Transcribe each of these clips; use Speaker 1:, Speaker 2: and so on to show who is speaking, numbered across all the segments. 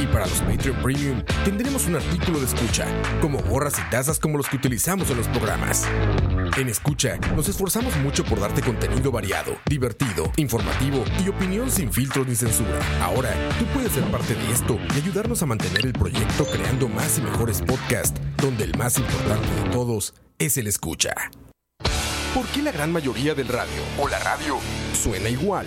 Speaker 1: Y para los Patreon Premium tendremos un artículo de escucha, como gorras y tazas como los que utilizamos en los programas. En Escucha, nos esforzamos mucho por darte contenido variado, divertido, informativo y opinión sin filtros ni censura. Ahora, tú puedes ser parte de esto y ayudarnos a mantener el proyecto creando más y mejores podcasts, donde el más importante de todos es el escucha. ¿Por qué la gran mayoría del radio o la radio suena igual?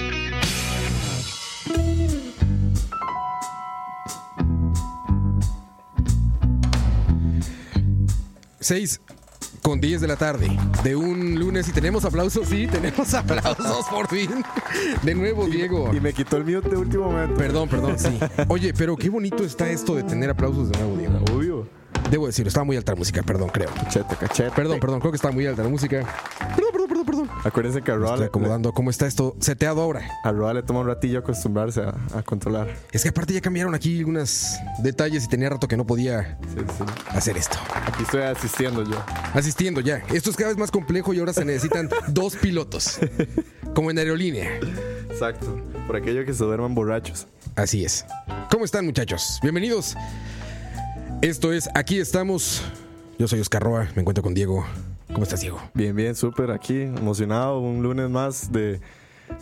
Speaker 1: 6 con 10 de la tarde de un lunes y tenemos aplausos, sí, tenemos aplausos por fin. De nuevo, Diego.
Speaker 2: Y me quitó el mío de último momento.
Speaker 1: Perdón, perdón, sí. Oye, pero qué bonito está esto de tener aplausos de nuevo, Diego.
Speaker 2: Obvio.
Speaker 1: Debo decirlo, estaba muy alta la música, perdón, creo.
Speaker 2: Cachete, cachete.
Speaker 1: Perdón, perdón, creo que está muy alta la música. Perdón, perdón, perdón, perdón.
Speaker 2: Acuérdense que a Roa,
Speaker 1: Estoy acomodando cómo está esto seteado ahora.
Speaker 2: a Roa le toma un ratillo acostumbrarse a, a controlar.
Speaker 1: Es que aparte ya cambiaron aquí algunos detalles y tenía rato que no podía
Speaker 2: Sí, sí.
Speaker 1: hacer esto.
Speaker 2: Aquí estoy asistiendo yo.
Speaker 1: Asistiendo ya. Esto es cada vez más complejo y ahora se necesitan dos pilotos. Como en aerolínea.
Speaker 2: Exacto. Por aquello que se duerman borrachos.
Speaker 1: Así es. ¿Cómo están, muchachos? Bienvenidos. Esto es Aquí estamos. Yo soy Oscar Roa, me encuentro con Diego. ¿Cómo estás, Diego?
Speaker 2: Bien, bien, súper aquí, emocionado. Un lunes más de,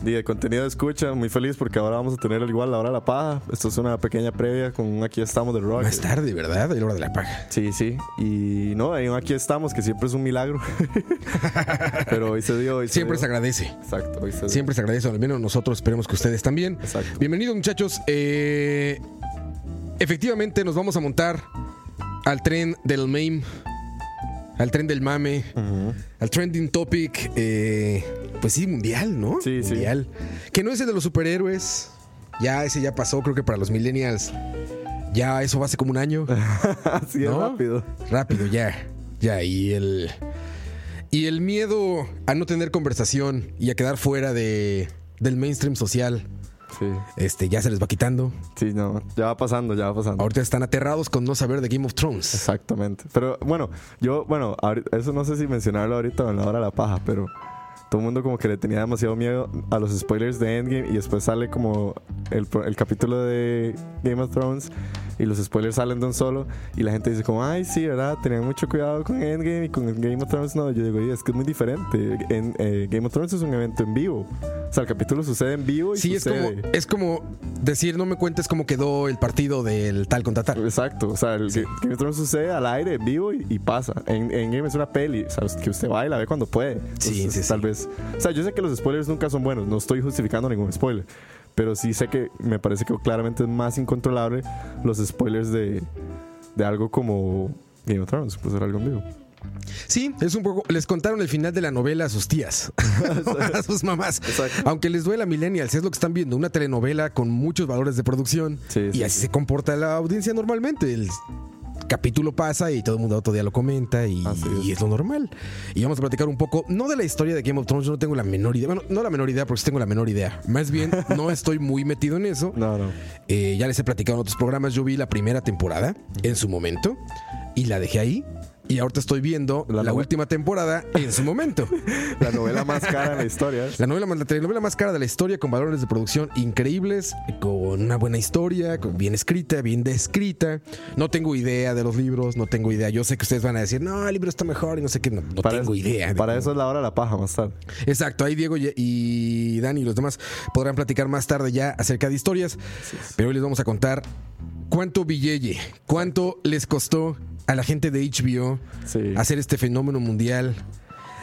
Speaker 2: de contenido de escucha. Muy feliz porque ahora vamos a tener igual la hora de la paja. Esto es una pequeña previa con un Aquí estamos de rock.
Speaker 1: Más tarde, ¿verdad? De la hora de la paja.
Speaker 2: Sí, sí. Y no, hay un Aquí estamos que siempre es un milagro. Pero hoy se dio. Hoy se
Speaker 1: Siempre
Speaker 2: dio.
Speaker 1: se agradece.
Speaker 2: Exacto, hoy se dio.
Speaker 1: Siempre se agradece, al menos nosotros esperemos que ustedes también.
Speaker 2: Exacto.
Speaker 1: Bienvenidos muchachos. Eh, efectivamente nos vamos a montar al tren del meme, al tren del mame, al trending topic, eh, pues sí, mundial, ¿no?
Speaker 2: Sí, sí.
Speaker 1: mundial. Que no es el de los superhéroes. Ya ese ya pasó, creo que para los millennials. Ya eso va hace como un año.
Speaker 2: Así es rápido.
Speaker 1: Rápido, ya. Ya, y el. Y el miedo a no tener conversación y a quedar fuera de, del mainstream social,
Speaker 2: Sí.
Speaker 1: este, ya se les va quitando.
Speaker 2: Sí, no. Ya va pasando, ya va pasando.
Speaker 1: Ahorita están aterrados con no saber de Game of Thrones.
Speaker 2: Exactamente. Pero bueno, yo, bueno, eso no sé si mencionarlo ahorita o en la hora de la paja, pero todo el mundo como que le tenía demasiado miedo a los spoilers de Endgame y después sale como el, el capítulo de Game of Thrones y los spoilers salen de un solo y la gente dice como, ay, sí, ¿verdad? Tenían mucho cuidado con Endgame y con Game of Thrones no. Yo digo, "Oye, es que es muy diferente. En, eh, Game of Thrones es un evento en vivo. O sea, el capítulo sucede en vivo y
Speaker 1: Sí, es como,
Speaker 2: sucede...
Speaker 1: es como decir, no me cuentes cómo quedó el partido del tal contra tal.
Speaker 2: Exacto, o sea, el
Speaker 1: Sí.
Speaker 2: Game of Thrones sucede al aire, en vivo y, y pasa. En, en Game es una peli, o sea, que usted va y la ve cuando puede.
Speaker 1: Sí,
Speaker 2: Entonces,
Speaker 1: sí, sí.
Speaker 2: Tal vez. O sea, yo sé que los spoilers nunca son buenos, no estoy justificando ningún spoiler. Pero sí sé que me parece que claramente es más incontrolable los spoilers de, de algo como Game of Thrones, pues era algo en vivo.
Speaker 1: Sí, es un poco. Les contaron el final de la novela a sus tías, a sus mamás.
Speaker 2: Exacto.
Speaker 1: Aunque les duela Millennials, es lo que están viendo, una telenovela con muchos valores de producción.
Speaker 2: Sí,
Speaker 1: y
Speaker 2: sí,
Speaker 1: así
Speaker 2: sí.
Speaker 1: se comporta la audiencia normalmente. El capítulo pasa y todo el mundo otro día lo comenta y, y es lo normal. Y vamos a platicar un poco, no de la historia de Game of Thrones, yo no tengo la menor idea. Bueno, no la menor idea porque sí tengo la menor idea. Más bien, no estoy muy metido en eso.
Speaker 2: No, no.
Speaker 1: Eh, ya les he platicado en otros programas. Yo vi la primera temporada en su momento y la dejé ahí. Y ahorita estoy viendo la, última temporada en su momento.
Speaker 2: La novela más cara en la historia.
Speaker 1: La novela, más- la telenovela más cara de la historia, con valores de producción increíbles, con una buena historia, con- bien escrita, bien descrita. No tengo idea de los libros, no tengo idea. Yo sé que ustedes van a decir, no, el libro está mejor y no sé qué. No, no tengo idea. de
Speaker 2: Para eso es la hora de la paja más tarde.
Speaker 1: Exacto, ahí Diego y- y Dani y los demás podrán platicar más tarde ya acerca de historias. Pero hoy les vamos a contar cuánto billete, cuánto les costó a la gente de HBO
Speaker 2: Sí.
Speaker 1: hacer este fenómeno mundial,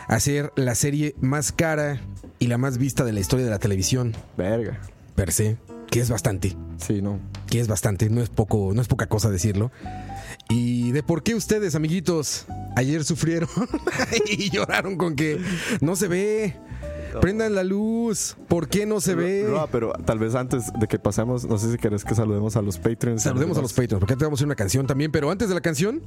Speaker 1: hacer la serie más cara y la más vista de la historia de la televisión,
Speaker 2: Verga.
Speaker 1: per se, que es bastante,
Speaker 2: Sí, no.
Speaker 1: que es bastante, no es poco, no es poca cosa decirlo. Y de por qué ustedes, amiguitos, ayer sufrieron y lloraron con que no se ve. Prendan la luz. ¿Por qué no se ve?
Speaker 2: Roa, pero tal vez antes de que pasemos, no sé si querés que saludemos a los Patreons.
Speaker 1: Saludemos a los Patreons, porque antes vamos a hacer una canción también, pero antes de la canción,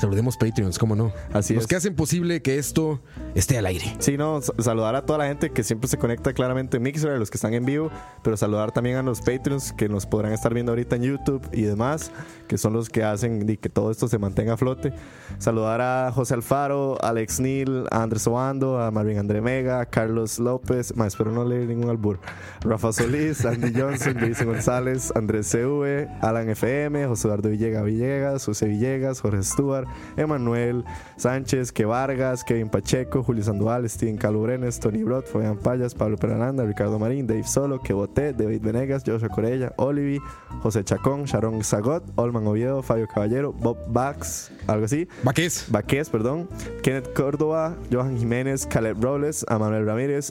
Speaker 1: saludemos Patreons, ¿cómo no?
Speaker 2: Así
Speaker 1: Los
Speaker 2: es.
Speaker 1: que hacen posible que esto esté al aire.
Speaker 2: Sí, no, sa- saludar a toda la gente que siempre se conecta claramente en Mixer, a los que están en vivo, pero saludar también a los Patreons que nos podrán estar viendo ahorita en YouTube y demás, que son los que hacen y que todo esto se mantenga a flote. Saludar a José Alfaro, Alex Neal, a Andrés Obando, a Marvin André Mega, a Carlos López, más espero no leer ningún albur, Rafa Solís, Andy Johnson, Jason González, Andrés CV, Alan FM, José Eduardo Villegas Villegas, José Villegas, Jorge Stuart, Emanuel Sánchez, Que Vargas, Kevin Pacheco, Julio Sandoval, Steven Calubrenes, Tony Brod, Fabián Payas, Pablo Peralanda, Ricardo Marín, Dave Solo, Que Boté, David Venegas, Joshua Corella, Olivi, José Chacón, Sharon Zagot, Olman Oviedo, Fabio Caballero, Bob Bax, algo así.
Speaker 1: Vaquez.
Speaker 2: Baquez, perdón, Kenneth Córdoba, Johan Jiménez, Caleb Robles, a Manuel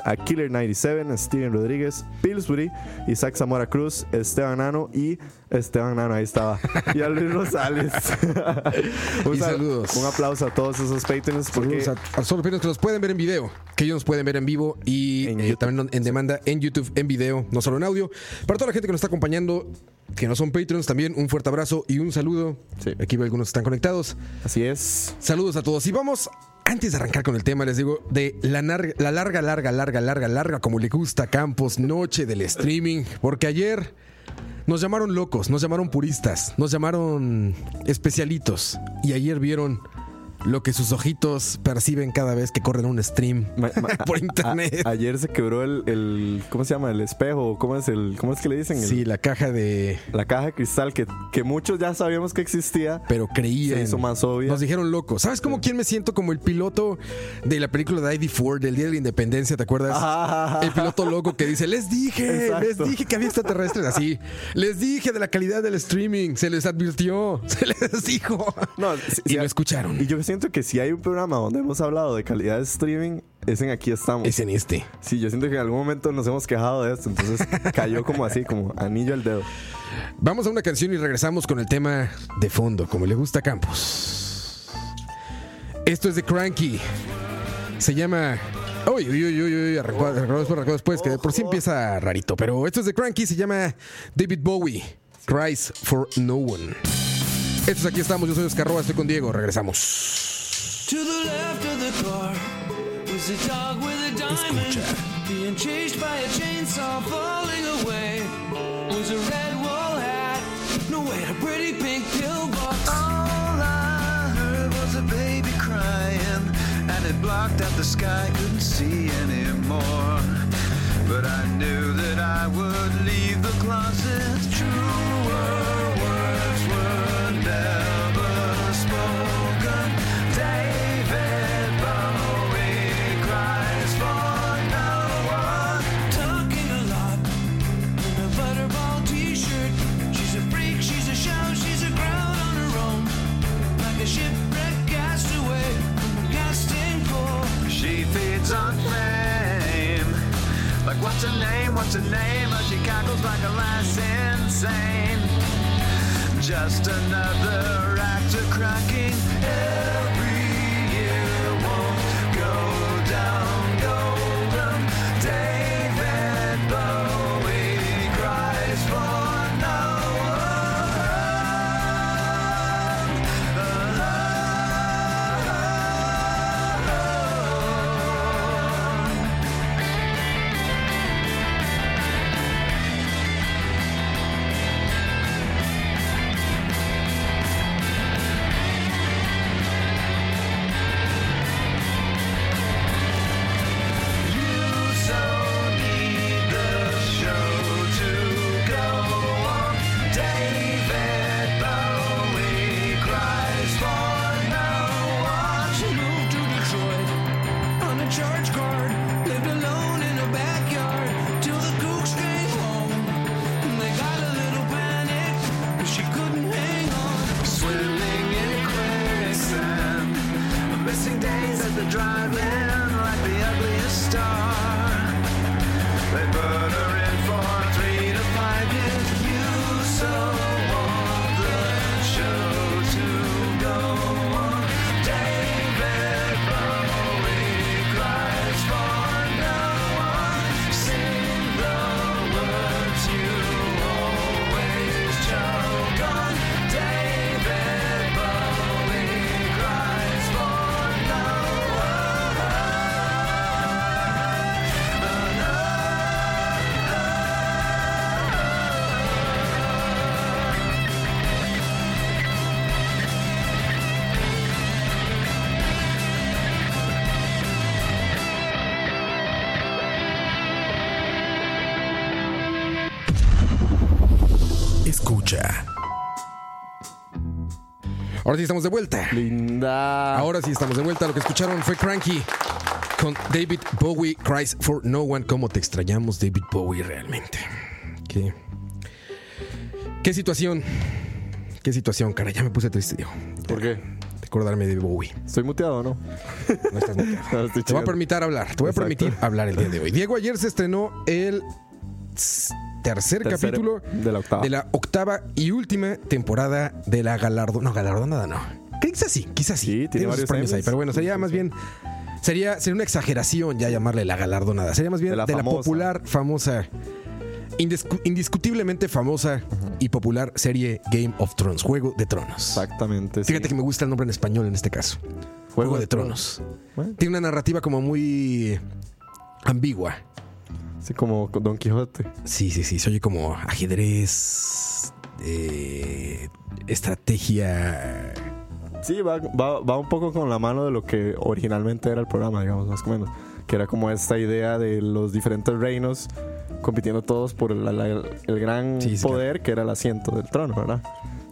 Speaker 2: A Killer97, a Steven Rodríguez, Pillsbury, Isaac Zamora Cruz, Esteban Nano y Esteban Nano, ahí estaba, y a Luis Rosales. un,
Speaker 1: Y
Speaker 2: sal-
Speaker 1: saludos.
Speaker 2: un aplauso a todos esos patrons porque
Speaker 1: a, a Patreons que nos pueden ver en video, que ellos nos pueden ver en vivo y
Speaker 2: En
Speaker 1: eh, también en demanda en YouTube, en video, no solo en audio. Para toda la gente que nos está acompañando, que no son Patreons, también un fuerte abrazo y un saludo.
Speaker 2: Sí.
Speaker 1: Aquí veo algunos que están conectados.
Speaker 2: así es.
Speaker 1: Saludos a todos. Y vamos, antes de arrancar con el tema, les digo, de la, nar- la larga, larga, larga, larga, larga, como le gusta Campos, noche del streaming. Porque ayer nos llamaron locos, nos llamaron puristas, nos llamaron especialitos. Y ayer vieron lo que sus ojitos perciben cada vez que corren un stream
Speaker 2: Ma- ma-
Speaker 1: por internet.
Speaker 2: a- ayer se quebró el, el- ¿cómo se llama? El espejo, ¿cómo es el cómo es que le dicen? El-
Speaker 1: Sí, la caja de...
Speaker 2: la caja de cristal que, que muchos ya sabíamos que existía.
Speaker 1: Pero creían.
Speaker 2: Se hizo más obvia.
Speaker 1: Nos dijeron locos. ¿Sabes cómo quién me siento? Como el piloto de la película de ID4 del Día de la Independencia, ¿te acuerdas?
Speaker 2: Ajá.
Speaker 1: El piloto loco que dice, les dije,
Speaker 2: Exacto.
Speaker 1: les dije que había extraterrestres así. Les dije de la calidad del streaming. Se les advirtió. Se les dijo.
Speaker 2: No, si-
Speaker 1: y
Speaker 2: si
Speaker 1: lo
Speaker 2: hay-
Speaker 1: escucharon.
Speaker 2: Y yo siento que si hay un programa donde hemos hablado de calidad de streaming, es en Aquí Estamos.
Speaker 1: Es en este.
Speaker 2: Sí, yo siento que en algún momento nos hemos quejado de esto, entonces cayó como así, como anillo al dedo.
Speaker 1: Vamos a una canción y regresamos con el tema de fondo, como le gusta a Campos. Esto es de Cranky. Se llama. Uy, uy, uy, uy, uy, arrancó, arrancó después, arrancó después, que por sí empieza rarito. Pero esto es de Cranky, se llama David Bowie. Cries for No One. Esto es aquí estamos, yo soy Oscar Roa, estoy con Diego, regresamos.
Speaker 3: To the left of the car was a
Speaker 1: Ahora sí estamos de vuelta.
Speaker 2: Linda.
Speaker 1: Ahora sí estamos de vuelta. Lo que escucharon fue Cranky con David Bowie Cries for No One. ¿Cómo te extrañamos, David Bowie, realmente? ¿Qué, qué situación? ¿Qué situación, cara? Ya me puse triste, Diego.
Speaker 2: ¿Por qué?
Speaker 1: De acordarme de Bowie.
Speaker 2: ¿Estoy muteado no?
Speaker 1: No estás muteado.
Speaker 2: No,
Speaker 1: Te voy a permitir hablar. Te voy a permitir hablar el día de hoy. Diego, ayer se estrenó el tercer,
Speaker 2: Tercer
Speaker 1: capítulo
Speaker 2: de la octava.
Speaker 1: de la octava y última temporada de la galardón. No, galardonada no. Quizás sí, quizás sí.
Speaker 2: Sí, tiene varios
Speaker 1: premios ahí, pero bueno, sería más bien. Sería, sería una exageración ya llamarle la galardonada. Sería más bien de
Speaker 2: De
Speaker 1: la, popular, famosa, indiscu- indiscutiblemente famosa y popular serie Game of Thrones, Juego de Tronos.
Speaker 2: Exactamente.
Speaker 1: Fíjate
Speaker 2: sí.
Speaker 1: que me gusta el nombre en español en este caso. Juego, de Tronos.
Speaker 2: Bueno,
Speaker 1: Tiene una narrativa como muy ambigua.
Speaker 2: Sí, como Don Quijote.
Speaker 1: Sí, sí, sí. Se oye como ajedrez, eh, estrategia.
Speaker 2: Sí, va, va, va un poco con la mano de lo que originalmente era el programa, digamos, más o menos. Que era como esta idea de los diferentes reinos compitiendo todos por la- la- el gran
Speaker 1: Sí, sí,
Speaker 2: poder que era el asiento del trono, ¿verdad?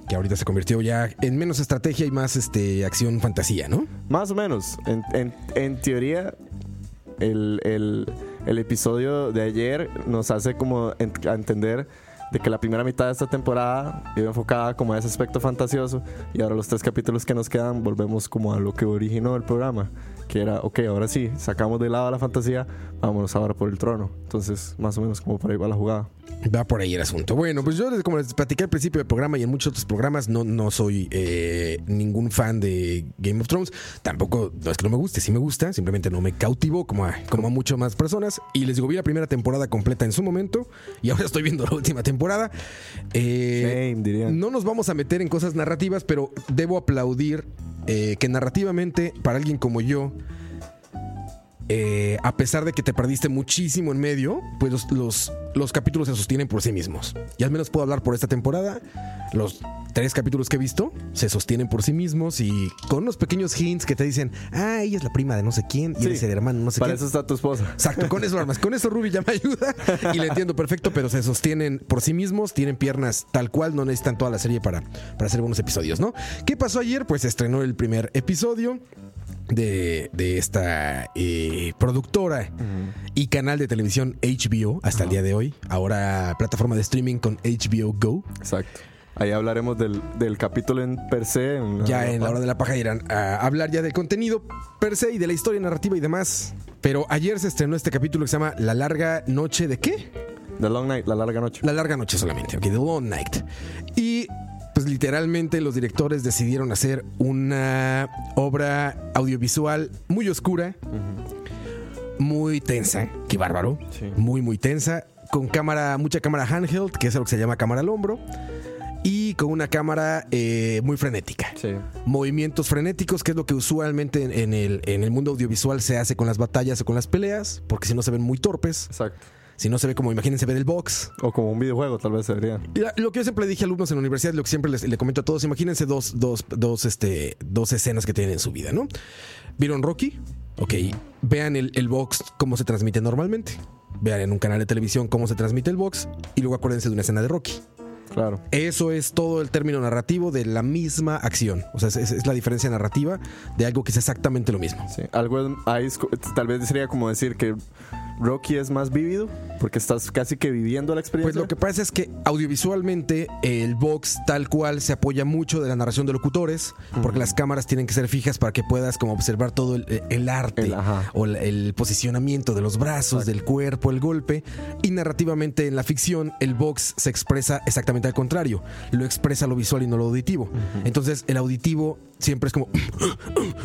Speaker 1: Que ahorita se convirtió ya en menos estrategia y más este, acción fantasía, ¿no?
Speaker 2: Más o menos. En, en- en teoría, el, el- el episodio de ayer nos hace como entender de que la primera mitad de esta temporada iba enfocada como a ese aspecto fantasioso y ahora los tres capítulos que nos quedan volvemos como a lo que originó el programa, que era, ok, ahora sí, sacamos de lado la fantasía, vámonos ahora por el trono. Entonces, más o menos como por ahí va la jugada.
Speaker 1: Va por ahí el asunto. Bueno, pues yo, como les platiqué al principio del programa y en muchos otros programas, no, no soy eh, ningún fan de Game of Thrones. Tampoco, no es que no me guste, sí me gusta, simplemente no me cautivó como a, como a muchas más personas. Y les digo, vi la primera temporada completa en su momento y ahora estoy viendo la última temporada. Eh, no nos vamos a meter en cosas narrativas, pero debo aplaudir eh, que narrativamente, para alguien como yo, eh, a pesar de que te perdiste muchísimo en medio, pues los, los, los capítulos se sostienen por sí mismos. Y al menos puedo hablar por esta temporada. Los tres capítulos que he visto se sostienen por sí mismos y con unos pequeños hints que te dicen, ah, ella es la prima de no sé quién y
Speaker 2: Sí,
Speaker 1: el hermano no sé
Speaker 2: Para
Speaker 1: quién.
Speaker 2: eso está tu esposa.
Speaker 1: Exacto, con eso armas. Con eso Ruby ya me ayuda y le entiendo perfecto, pero se sostienen por sí mismos, tienen piernas tal cual, no necesitan toda la serie para, para hacer buenos episodios, ¿no? ¿Qué pasó ayer? Pues estrenó el primer episodio de, de esta eh, productora y canal de televisión HBO hasta el día de hoy. Ahora plataforma de streaming con HBO Go.
Speaker 2: Exacto. Ahí hablaremos del, del capítulo en per se. en
Speaker 1: Ya en la hora de la paja irán a hablar ya del contenido per se y de la historia narrativa y demás. Pero ayer se estrenó este capítulo que se llama La larga noche de qué?
Speaker 2: The Long Night, la larga noche.
Speaker 1: La larga noche solamente, ok, The Long Night. Y pues literalmente los directores decidieron hacer una obra audiovisual muy oscura, muy tensa, qué bárbaro,
Speaker 2: Sí.
Speaker 1: muy muy tensa, con cámara, mucha cámara handheld, que es lo que se llama cámara al hombro, y con una cámara eh, muy frenética
Speaker 2: Sí.
Speaker 1: movimientos frenéticos, que es lo que usualmente en, en el, en el mundo audiovisual se hace con las batallas o con las peleas, porque si no se ven muy torpes,
Speaker 2: Exacto.
Speaker 1: Si no se ve como, imagínense ver el box.
Speaker 2: O como un videojuego, tal vez se
Speaker 1: la- lo que yo siempre le dije a alumnos en la universidad, lo que siempre les, le comento a todos, imagínense dos, dos, dos, este, dos escenas que tienen en su vida, ¿no? ¿Vieron Rocky? Ok, vean el, el box cómo se transmite normalmente. Vean en un canal de televisión cómo se transmite el box y luego acuérdense de una escena de Rocky.
Speaker 2: Claro.
Speaker 1: Eso es todo el término narrativo de la misma acción. O sea, es, es- es la diferencia narrativa de algo que es exactamente lo mismo.
Speaker 2: Sí. Algo ahí tal vez sería como decir que Rocky es más vívido, porque estás casi que viviendo la
Speaker 1: Pues
Speaker 2: experiencia.
Speaker 1: lo que pasa es que audiovisualmente el box tal cual se apoya mucho de la narración de locutores, porque las cámaras tienen que ser fijas para que puedas como observar todo el, el arte
Speaker 2: El-
Speaker 1: o el, el posicionamiento de los brazos, del cuerpo, el golpe. Y narrativamente en la ficción el box se expresa exactamente al contrario, lo expresa lo visual y no lo auditivo. Entonces el auditivo siempre es como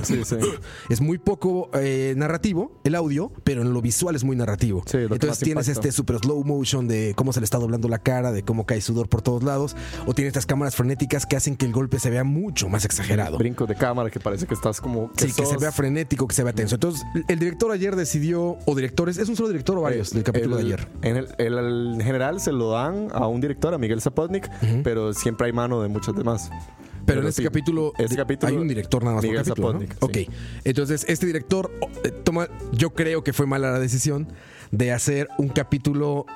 Speaker 2: Sí, sí.
Speaker 1: es muy poco eh, narrativo el audio, pero en lo visual es muy narrativo.
Speaker 2: Sí, que
Speaker 1: Entonces tienes este super slow motion de cómo se le está doblando la cara, de cómo cae sudor por todos lados, o tienes estas cámaras frenéticas que hacen que el golpe se vea mucho más exagerado.
Speaker 2: Brincos de cámara que parece que estás como.
Speaker 1: Sí, que se vea frenético, que se vea tenso. Entonces, el director ayer decidió, o directores, ¿es un solo director o varios del capítulo
Speaker 2: El-
Speaker 1: de ayer?
Speaker 2: En, el, el- en general se lo dan a un director, a Miguel Zapotnik, pero siempre hay mano de muchos demás.
Speaker 1: Pero, en este
Speaker 2: sí,
Speaker 1: capítulo,
Speaker 2: este capítulo
Speaker 1: hay un director nada más
Speaker 2: Miguel
Speaker 1: por capítulo, ¿no?
Speaker 2: Zapotnik,
Speaker 1: Ok,
Speaker 2: sí.
Speaker 1: entonces este director eh, toma, yo creo que fue mala la decisión de hacer un capítulo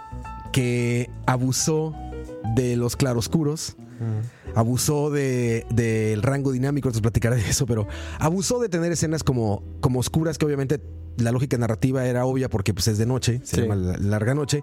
Speaker 1: que abusó de los claroscuros. Abusó de- del rango dinámico, entonces platicaré de eso, pero abusó de tener escenas como, como oscuras que obviamente la lógica narrativa era obvia porque pues, es de noche, se
Speaker 2: Sí.
Speaker 1: llama la- larga noche.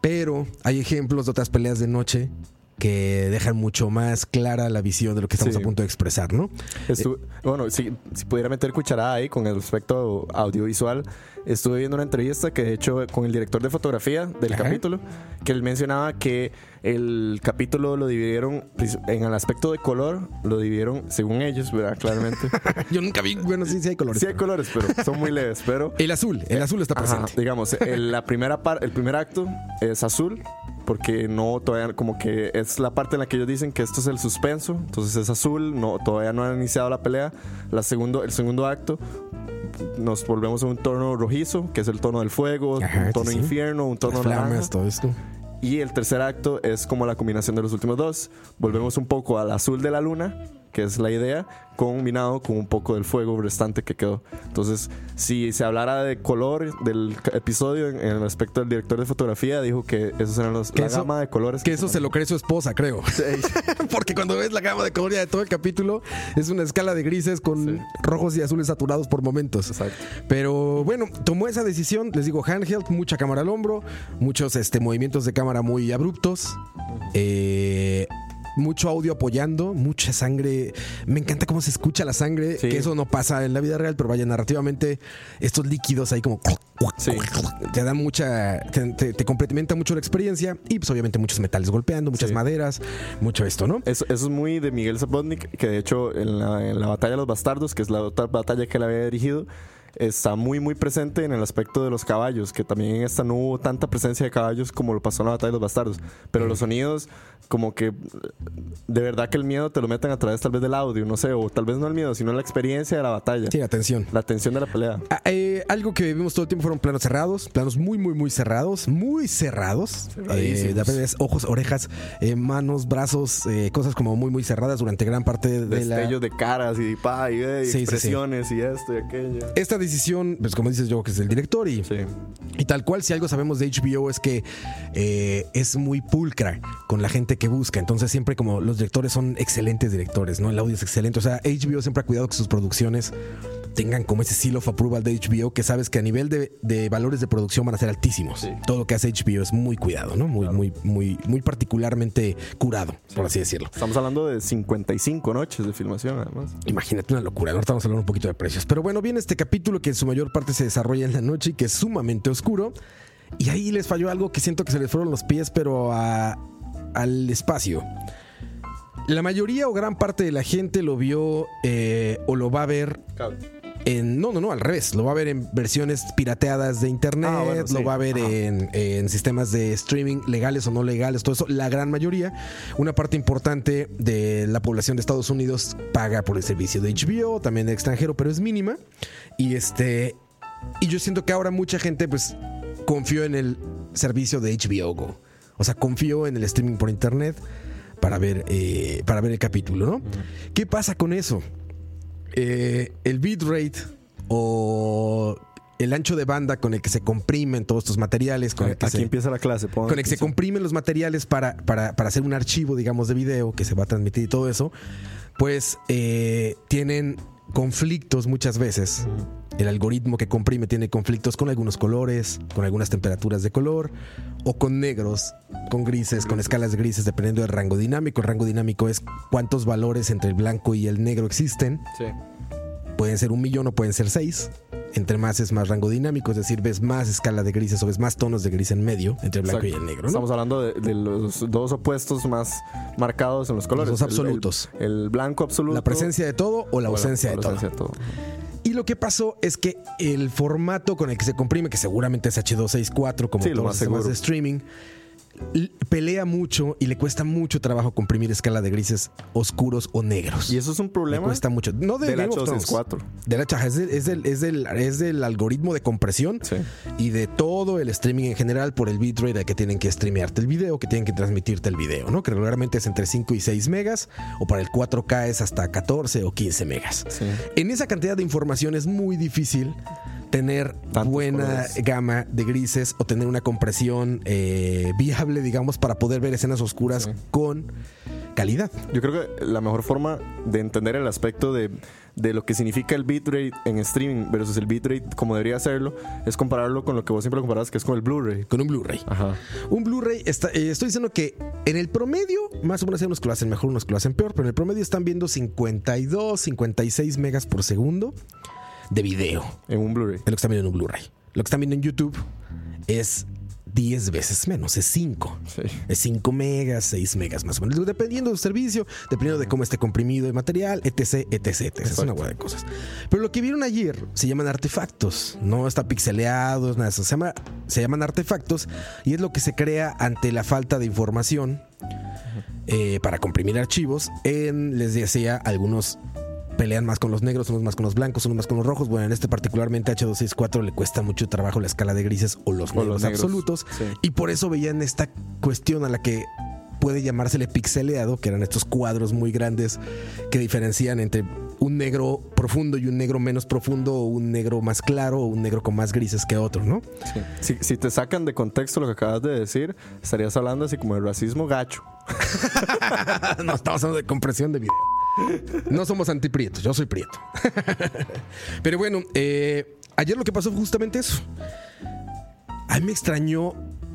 Speaker 1: Pero hay ejemplos de otras peleas de noche que dejan mucho más clara la visión de lo que estamos
Speaker 2: Sí.
Speaker 1: a punto de expresar, ¿no?
Speaker 2: Estu- bueno, si, si pudiera meter cucharada ahí con el aspecto audiovisual, estuve viendo una entrevista que de hecho con el director de fotografía del
Speaker 1: Ajá.
Speaker 2: capítulo, que él mencionaba que el capítulo lo dividieron pris- en el aspecto de color, lo dividieron según ellos, ¿verdad? Claramente.
Speaker 1: Yo nunca vi, bueno, sí, sí hay colores.
Speaker 2: sí hay
Speaker 1: pero-
Speaker 2: colores, pero son muy leves, pero...
Speaker 1: El azul, el azul está
Speaker 2: Ajá,
Speaker 1: presente.
Speaker 2: digamos, el, la primera par- el primer acto es azul, porque no todavía como que es la parte en la que ellos dicen que esto es el suspenso, entonces es azul, no todavía no han iniciado la pelea. La segundo, el segundo acto nos volvemos a un tono rojizo, que es el tono del fuego,
Speaker 1: Ajá,
Speaker 2: un tono
Speaker 1: sí,
Speaker 2: infierno, un tono
Speaker 1: flamas, todo esto.
Speaker 2: Y el tercer acto es como la combinación de los últimos dos. Volvemos un poco al azul de la luna, que es la idea, combinado con un poco del fuego restante que quedó. Entonces, si se hablara de color del episodio en, aspecto del director de fotografía, dijo que esos eran los,
Speaker 1: Que
Speaker 2: la
Speaker 1: eso-
Speaker 2: gama de colores.
Speaker 1: Que eso se lo cree su esposa, creo. Porque cuando ves la gama de color ya de todo el capítulo, es una escala de grises con
Speaker 2: Sí.
Speaker 1: rojos y azules saturados por momentos.
Speaker 2: Exacto.
Speaker 1: Pero bueno, tomó esa decisión, les digo, handheld, mucha cámara al hombro, muchos este, movimientos de cámara muy abruptos, eh, mucho audio apoyando, mucha sangre. Me encanta cómo se escucha la sangre,
Speaker 2: Sí.
Speaker 1: que eso no pasa en la vida real, pero vaya, narrativamente, estos líquidos ahí como...
Speaker 2: Sí.
Speaker 1: Te dan mucha, te, te- te complementa mucho la experiencia y pues obviamente muchos metales golpeando, muchas
Speaker 2: Sí.
Speaker 1: maderas, mucho esto, ¿no?
Speaker 2: Eso, eso es muy de Miguel Zapotnik, que de hecho en la, en la batalla de los bastardos, que es la otra batalla que él había dirigido, está muy muy presente en el aspecto de los caballos, que también en esta no hubo tanta presencia de caballos como lo pasó en la batalla de los bastardos. Pero los sonidos, como que de verdad que el miedo te lo meten a través tal vez del audio, no sé, o tal vez no el miedo, sino la experiencia de la batalla,
Speaker 1: Sí, atención.
Speaker 2: la tensión de la pelea.
Speaker 1: Ah, eh, algo que vimos todo el tiempo fueron planos cerrados, planos muy, muy, muy cerrados, muy cerrados. Eh, de repente ojos, orejas, eh, manos, brazos, eh, cosas como muy, muy cerradas durante gran parte de la.
Speaker 2: Destellos de caras y, pa, y, eh, y
Speaker 1: Sí, sí, sí.
Speaker 2: expresiones y esto y aquello.
Speaker 1: Esta decisión, pues como dices yo, que es el director y, y tal cual, si algo sabemos de HBO es que es muy pulcra con la gente que busca. Entonces siempre como los directores son excelentes directores, ¿no? El audio es excelente. O sea, HBO siempre ha cuidado que sus producciones tengan como ese seal of approval de HBO que sabes que a nivel de, de valores de producción van a ser altísimos.
Speaker 2: Sí.
Speaker 1: Todo lo que hace HBO es muy cuidado, ¿no? Muy, muy, muy, muy particularmente curado, por así decirlo.
Speaker 2: Estamos hablando de 55 noches de filmación, además.
Speaker 1: Imagínate una locura. Ahora estamos hablando un poquito de precios. Pero bueno, viene este capítulo que en su mayor parte se desarrolla en la noche y que es sumamente oscuro. Y ahí les falló algo que siento que se les fueron los pies, pero a- al espacio. La mayoría o gran parte de la gente lo vio eh, o lo va a ver en. No, no, no, al revés. Lo va a ver en versiones pirateadas de internet,
Speaker 2: Ah, bueno,
Speaker 1: lo va a ver en sistemas de streaming legales o no legales, todo eso. La gran mayoría, una parte importante de la población de Estados Unidos paga por el servicio de HBO, también de extranjero, pero es mínima. Y este. Y yo siento que ahora mucha gente, pues, confió en el servicio de HBO Go. O sea, confió en el streaming por internet para ver, eh, para ver el capítulo, ¿no? ¿Qué pasa con eso? Eh, el bitrate o el ancho de banda con el que se comprimen todos estos materiales, con el que
Speaker 2: Aquí
Speaker 1: se,
Speaker 2: empieza la clase.
Speaker 1: con el que se comprimen los materiales para, para, para hacer un archivo, digamos, de video que se va a transmitir y todo eso, pues eh, tienen conflictos muchas veces el algoritmo que comprime tiene conflictos con algunos colores, con algunas temperaturas de color, o con negros, con grises, con escalas de grises, dependiendo del rango dinámico. El rango dinámico es cuántos valores entre el blanco y el negro existen.
Speaker 2: Sí.
Speaker 1: Pueden ser un millón o pueden ser seis. Entre más es más rango dinámico, es decir, ves más escala de grises o ves más tonos de gris en medio entre el blanco y el negro. ¿no?
Speaker 2: Estamos hablando de, de los dos opuestos más marcados en los colores.
Speaker 1: dos
Speaker 2: El- el-
Speaker 1: absolutos.
Speaker 2: El, blanco absoluto.
Speaker 1: La presencia de todo o la
Speaker 2: o
Speaker 1: ausencia de
Speaker 2: la
Speaker 1: todo.
Speaker 2: ausencia de todo.
Speaker 1: Y lo que pasó es que el formato con el que se comprime, que seguramente es H264, como
Speaker 2: Sí,
Speaker 1: todos los sistemas de streaming, pelea mucho y le cuesta mucho trabajo comprimir escala de grises oscuros o negros.
Speaker 2: Y eso es un
Speaker 1: le
Speaker 2: problema
Speaker 1: cuesta mucho. No de Game of Thrones.
Speaker 2: H264.
Speaker 1: Del H, es del, es, del, es, del, es del algoritmo de compresión
Speaker 2: Sí.
Speaker 1: y de todo el streaming en general por el bitrate que tienen que streamearte el video, que tienen que transmitirte el video, ¿no? Que regularmente es entre 5 y 6 megas o para el 4K es hasta 14 o 15 megas.
Speaker 2: Sí.
Speaker 1: En esa cantidad de información es muy difícil tener
Speaker 2: Tantos
Speaker 1: buena
Speaker 2: colores.
Speaker 1: gama de grises o tener una compresión eh, viable, digamos, para poder ver escenas oscuras
Speaker 2: Sí.
Speaker 1: con calidad.
Speaker 2: Yo creo que la mejor forma de entender el aspecto de, de lo que significa el bitrate en streaming versus el bitrate como debería hacerlo es compararlo con lo que vos siempre comparás, que es con el Blu-ray.
Speaker 1: Con un Blu-ray.
Speaker 2: Ajá.
Speaker 1: Un Blu-ray, está- eh, estoy diciendo que en el promedio, más o menos hay unos que lo hacen mejor, unos que lo hacen peor, pero en el promedio están viendo 52, 56 megas por segundo de video.
Speaker 2: En un Blu-ray.
Speaker 1: Es lo que están viendo en un Blu-ray. Lo que están viendo en YouTube es 10 veces menos, es 5.
Speaker 2: Sí.
Speaker 1: Es 5 megas, 6 megas más o menos. Dependiendo del servicio, dependiendo de cómo esté comprimido el material, etc, etc, etc. Es una buena de cosas. Pero lo que vieron ayer se llaman artefactos. No está pixeleado, nada de eso. Se, llama- se llaman artefactos y es lo que se crea ante la falta de información eh, para comprimir archivos. En, les decía, algunos pelean más con los negros, unos más con los blancos, unos más con los rojos. Bueno, en este particularmente H264 le cuesta mucho trabajo la escala de grises o los
Speaker 2: O
Speaker 1: negros
Speaker 2: los negros,
Speaker 1: absolutos.
Speaker 2: sí.
Speaker 1: Y por eso veían esta cuestión a la que puede llamársele pixeleado, que eran estos cuadros muy grandes que diferencian entre un negro profundo y un negro menos profundo, o un negro más claro, o un negro con más grises que otro, ¿no?
Speaker 2: Sí. Si, si te sacan de contexto lo que acabas de decir, estarías hablando así como de racismo gacho.
Speaker 1: no estamos hablando de compresión de video. No somos antiprietos, yo soy prieto. Pero bueno, eh, ayer lo que pasó fue justamente eso. A mí me extrañó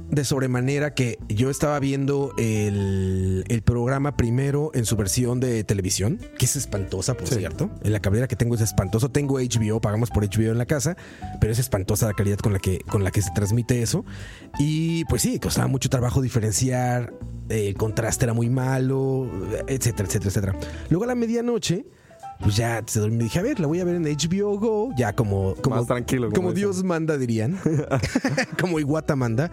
Speaker 1: de sobremanera que yo estaba viendo el, el programa primero en su versión de televisión, que es espantosa, por cierto. En la cablera que tengo es espantoso. Tengo HBO, pagamos por HBO en la casa, pero es espantosa la calidad con la que, con la que se transmite eso. Y pues sí, costaba mucho trabajo diferenciar, eh, el contraste era muy malo, etcétera, etcétera, etcétera. Luego a la medianoche pues ya se dormí dije, a ver, la voy a ver en HBO Go, ya como, como,
Speaker 2: Más tranquilo, como.
Speaker 1: Dios manda, dirían. como Iguata manda.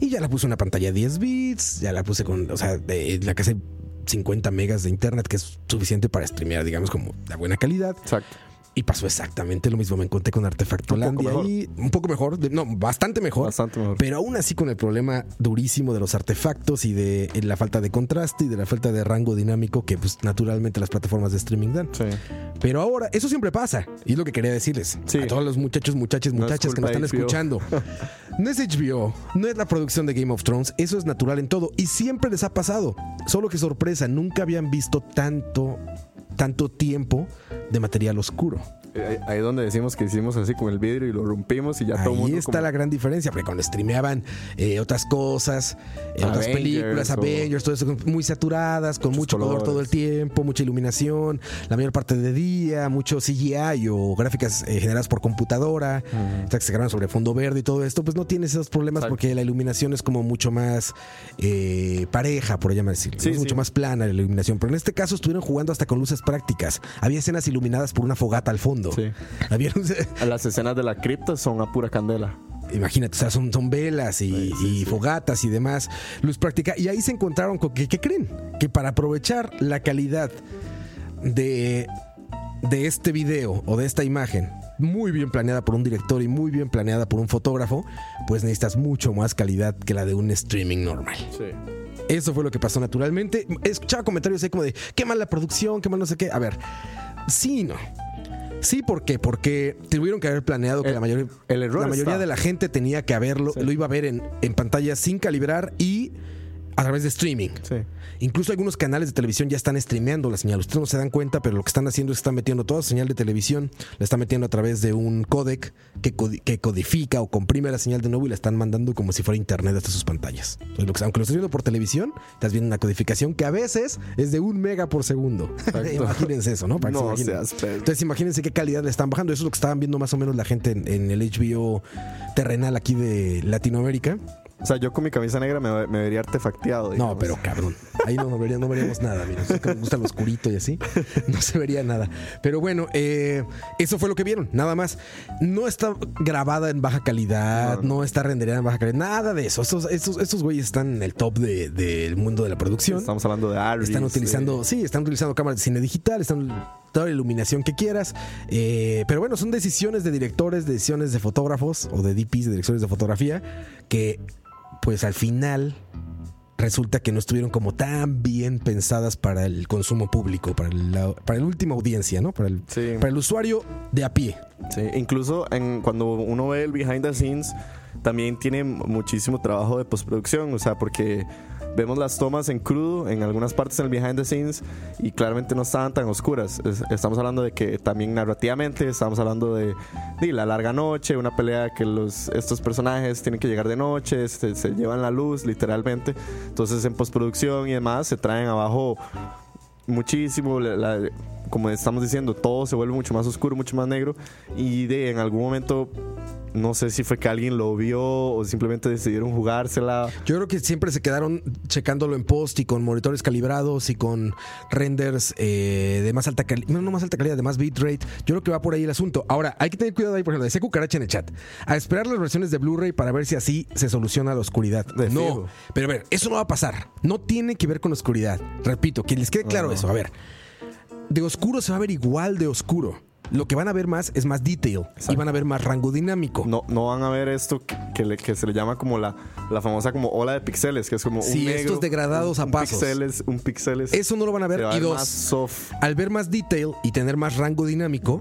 Speaker 1: Y ya la puse una pantalla 10 bits, ya la puse con, o sea, de la que hace 50 megas de internet, que es suficiente para streamear, digamos, como de buena calidad.
Speaker 2: Exacto.
Speaker 1: Y pasó exactamente lo mismo. Me encontré con Artefactolandia
Speaker 2: Un poco
Speaker 1: ahí, un poco mejor, no, bastante mejor.
Speaker 2: Bastante mejor.
Speaker 1: Pero aún así con el problema durísimo de los artefactos y de eh, la falta de contraste y de la falta de rango dinámico que pues naturalmente las plataformas de streaming dan.
Speaker 2: Sí.
Speaker 1: Pero ahora, eso siempre pasa. Y es lo que quería decirles.
Speaker 2: Sí.
Speaker 1: A todos los muchachos, muchachas,
Speaker 2: No
Speaker 1: muchachas que nos están
Speaker 2: HBO.
Speaker 1: escuchando. No es HBO, no es la producción de Game of Thrones. Eso es natural en todo. Y siempre les ha pasado. Solo que sorpresa, nunca habían visto tanto, tanto tiempo de material oscuro.
Speaker 2: Eh, Ahí es donde decimos que hicimos así con el vidrio y lo rompimos y ya todo mundo.
Speaker 1: está
Speaker 2: como-
Speaker 1: la gran diferencia, porque cuando streameaban eh, otras cosas, eh, otras
Speaker 2: Avengers
Speaker 1: películas,
Speaker 2: o-
Speaker 1: Avengers, todo eso, muy saturadas, con mucho color todo el
Speaker 2: colores.
Speaker 1: tiempo, mucha iluminación, la mayor parte de día, mucho CGI o gráficas eh, generadas por computadora, que se graban sobre fondo verde y todo esto, pues no tienes esos problemas
Speaker 2: Exacto.
Speaker 1: porque la iluminación es como mucho más pareja, por llamar decirlo, es mucho más plana la iluminación. Pero en este caso estuvieron jugando hasta con luces prácticas. Había escenas iluminadas por una fogata al fondo.
Speaker 2: Sí. Las escenas de la cripta son a pura candela.
Speaker 1: Imagínate, o sea, son, son velas y,
Speaker 2: Sí, sí,
Speaker 1: y
Speaker 2: sí.
Speaker 1: fogatas y demás, luz práctica. Y ahí se encontraron con que, ¿qué creen? Que para aprovechar la calidad de, de este video o de esta imagen, muy bien planeada por un director y muy bien planeada por un fotógrafo, pues necesitas mucho más calidad que la de un streaming normal.
Speaker 2: Sí.
Speaker 1: Eso fue lo que pasó naturalmente. Escuchaba comentarios ahí como de, qué mal la producción, qué mal no sé qué. A ver, sí y no. Sí, ¿por qué? Porque tuvieron que haber planeado que
Speaker 2: El-
Speaker 1: la mayoría,
Speaker 2: el error
Speaker 1: la mayoría
Speaker 2: está.
Speaker 1: de la gente tenía que haberlo,
Speaker 2: Sí.
Speaker 1: lo iba a ver en, en pantalla sin calibrar y a través de streaming.
Speaker 2: Sí.
Speaker 1: Incluso algunos canales de televisión ya están streameando la señal. Ustedes no se dan cuenta, pero lo que están haciendo es que están metiendo toda su señal de televisión, la están metiendo a través de un codec que, codi- que codifica o comprime la señal de nuevo y la están mandando como si fuera internet hasta sus pantallas. Entonces, lo que- aunque lo estés viendo por televisión, estás viendo una codificación que a veces es de un mega por segundo. Imagínense eso, ¿no? Para se
Speaker 2: No seas pedo.
Speaker 1: Entonces imagínense qué calidad le están bajando. Eso es lo que estaban viendo más o menos la gente en, en el HBO terrenal aquí de Latinoamérica.
Speaker 2: O sea, yo con mi camisa negra me, me vería artefacteado.
Speaker 1: No, pero cabrón. Ahí no, no veríamos, no veríamos nada. Mira, que nos gusta lo oscurito y así. No se vería nada. Pero bueno, eh, eso fue lo que vieron. Nada más. No está grabada en baja calidad. No, está renderada en baja calidad. Nada de eso. Estos, estos, estos güeyes están en el top de- del mundo de la producción.
Speaker 2: Estamos hablando de Aries.
Speaker 1: Están utilizando, sí, están utilizando cámaras de cine digital, están toda la iluminación que quieras. Eh, pero bueno, son decisiones de directores, decisiones de fotógrafos o de DPs, de directores de fotografía, que pues al final resulta que no estuvieron como tan bien pensadas para el consumo público, para la, para la última audiencia, ¿no? Para el,
Speaker 2: Sí.
Speaker 1: para el usuario de a pie.
Speaker 2: Sí, incluso en, cuando uno ve el behind the scenes, también tiene muchísimo trabajo de postproducción, o sea, porque vemos las tomas en crudo en algunas partes en el behind the scenes y claramente no estaban tan oscuras. Es- estamos hablando de que también narrativamente estamos hablando de, de la larga noche, una pelea que los, estos personajes tienen que llegar de noche, se, llevan la luz literalmente. Entonces en postproducción y demás se traen abajo muchísimo, como estamos diciendo, todo se vuelve mucho más oscuro, mucho más negro y de en algún momento no sé si fue que alguien lo vio o simplemente decidieron jugársela.
Speaker 1: Yo creo que siempre se quedaron checándolo en post y con monitores calibrados y con renders eh, de más alta calidad, no, no más alta calidad, de más bitrate. Yo creo que va por ahí el asunto. Ahora, hay que tener cuidado ahí, por ejemplo, decía Cucaracha en el chat, a esperar las versiones de Blu-ray para ver si así se soluciona la oscuridad.
Speaker 2: De
Speaker 1: no,
Speaker 2: fijo.
Speaker 1: pero a ver, eso no va a pasar. No tiene que ver con oscuridad. Repito, que les quede claro eso. A ver, de oscuro se va a ver igual de oscuro. Lo que van a ver más es más detail y van a ver más rango dinámico.
Speaker 2: No, no van a ver esto que, que le- que se le llama como la, la famosa como ola de píxeles, que es como
Speaker 1: Sí,
Speaker 2: un negro,
Speaker 1: estos degradados
Speaker 2: un,
Speaker 1: a
Speaker 2: un
Speaker 1: pasos.
Speaker 2: Píxeles, un píxeles.
Speaker 1: Eso no lo van a ver.
Speaker 2: va
Speaker 1: y dos,
Speaker 2: más soft.
Speaker 1: al ver más detail y tener más rango dinámico,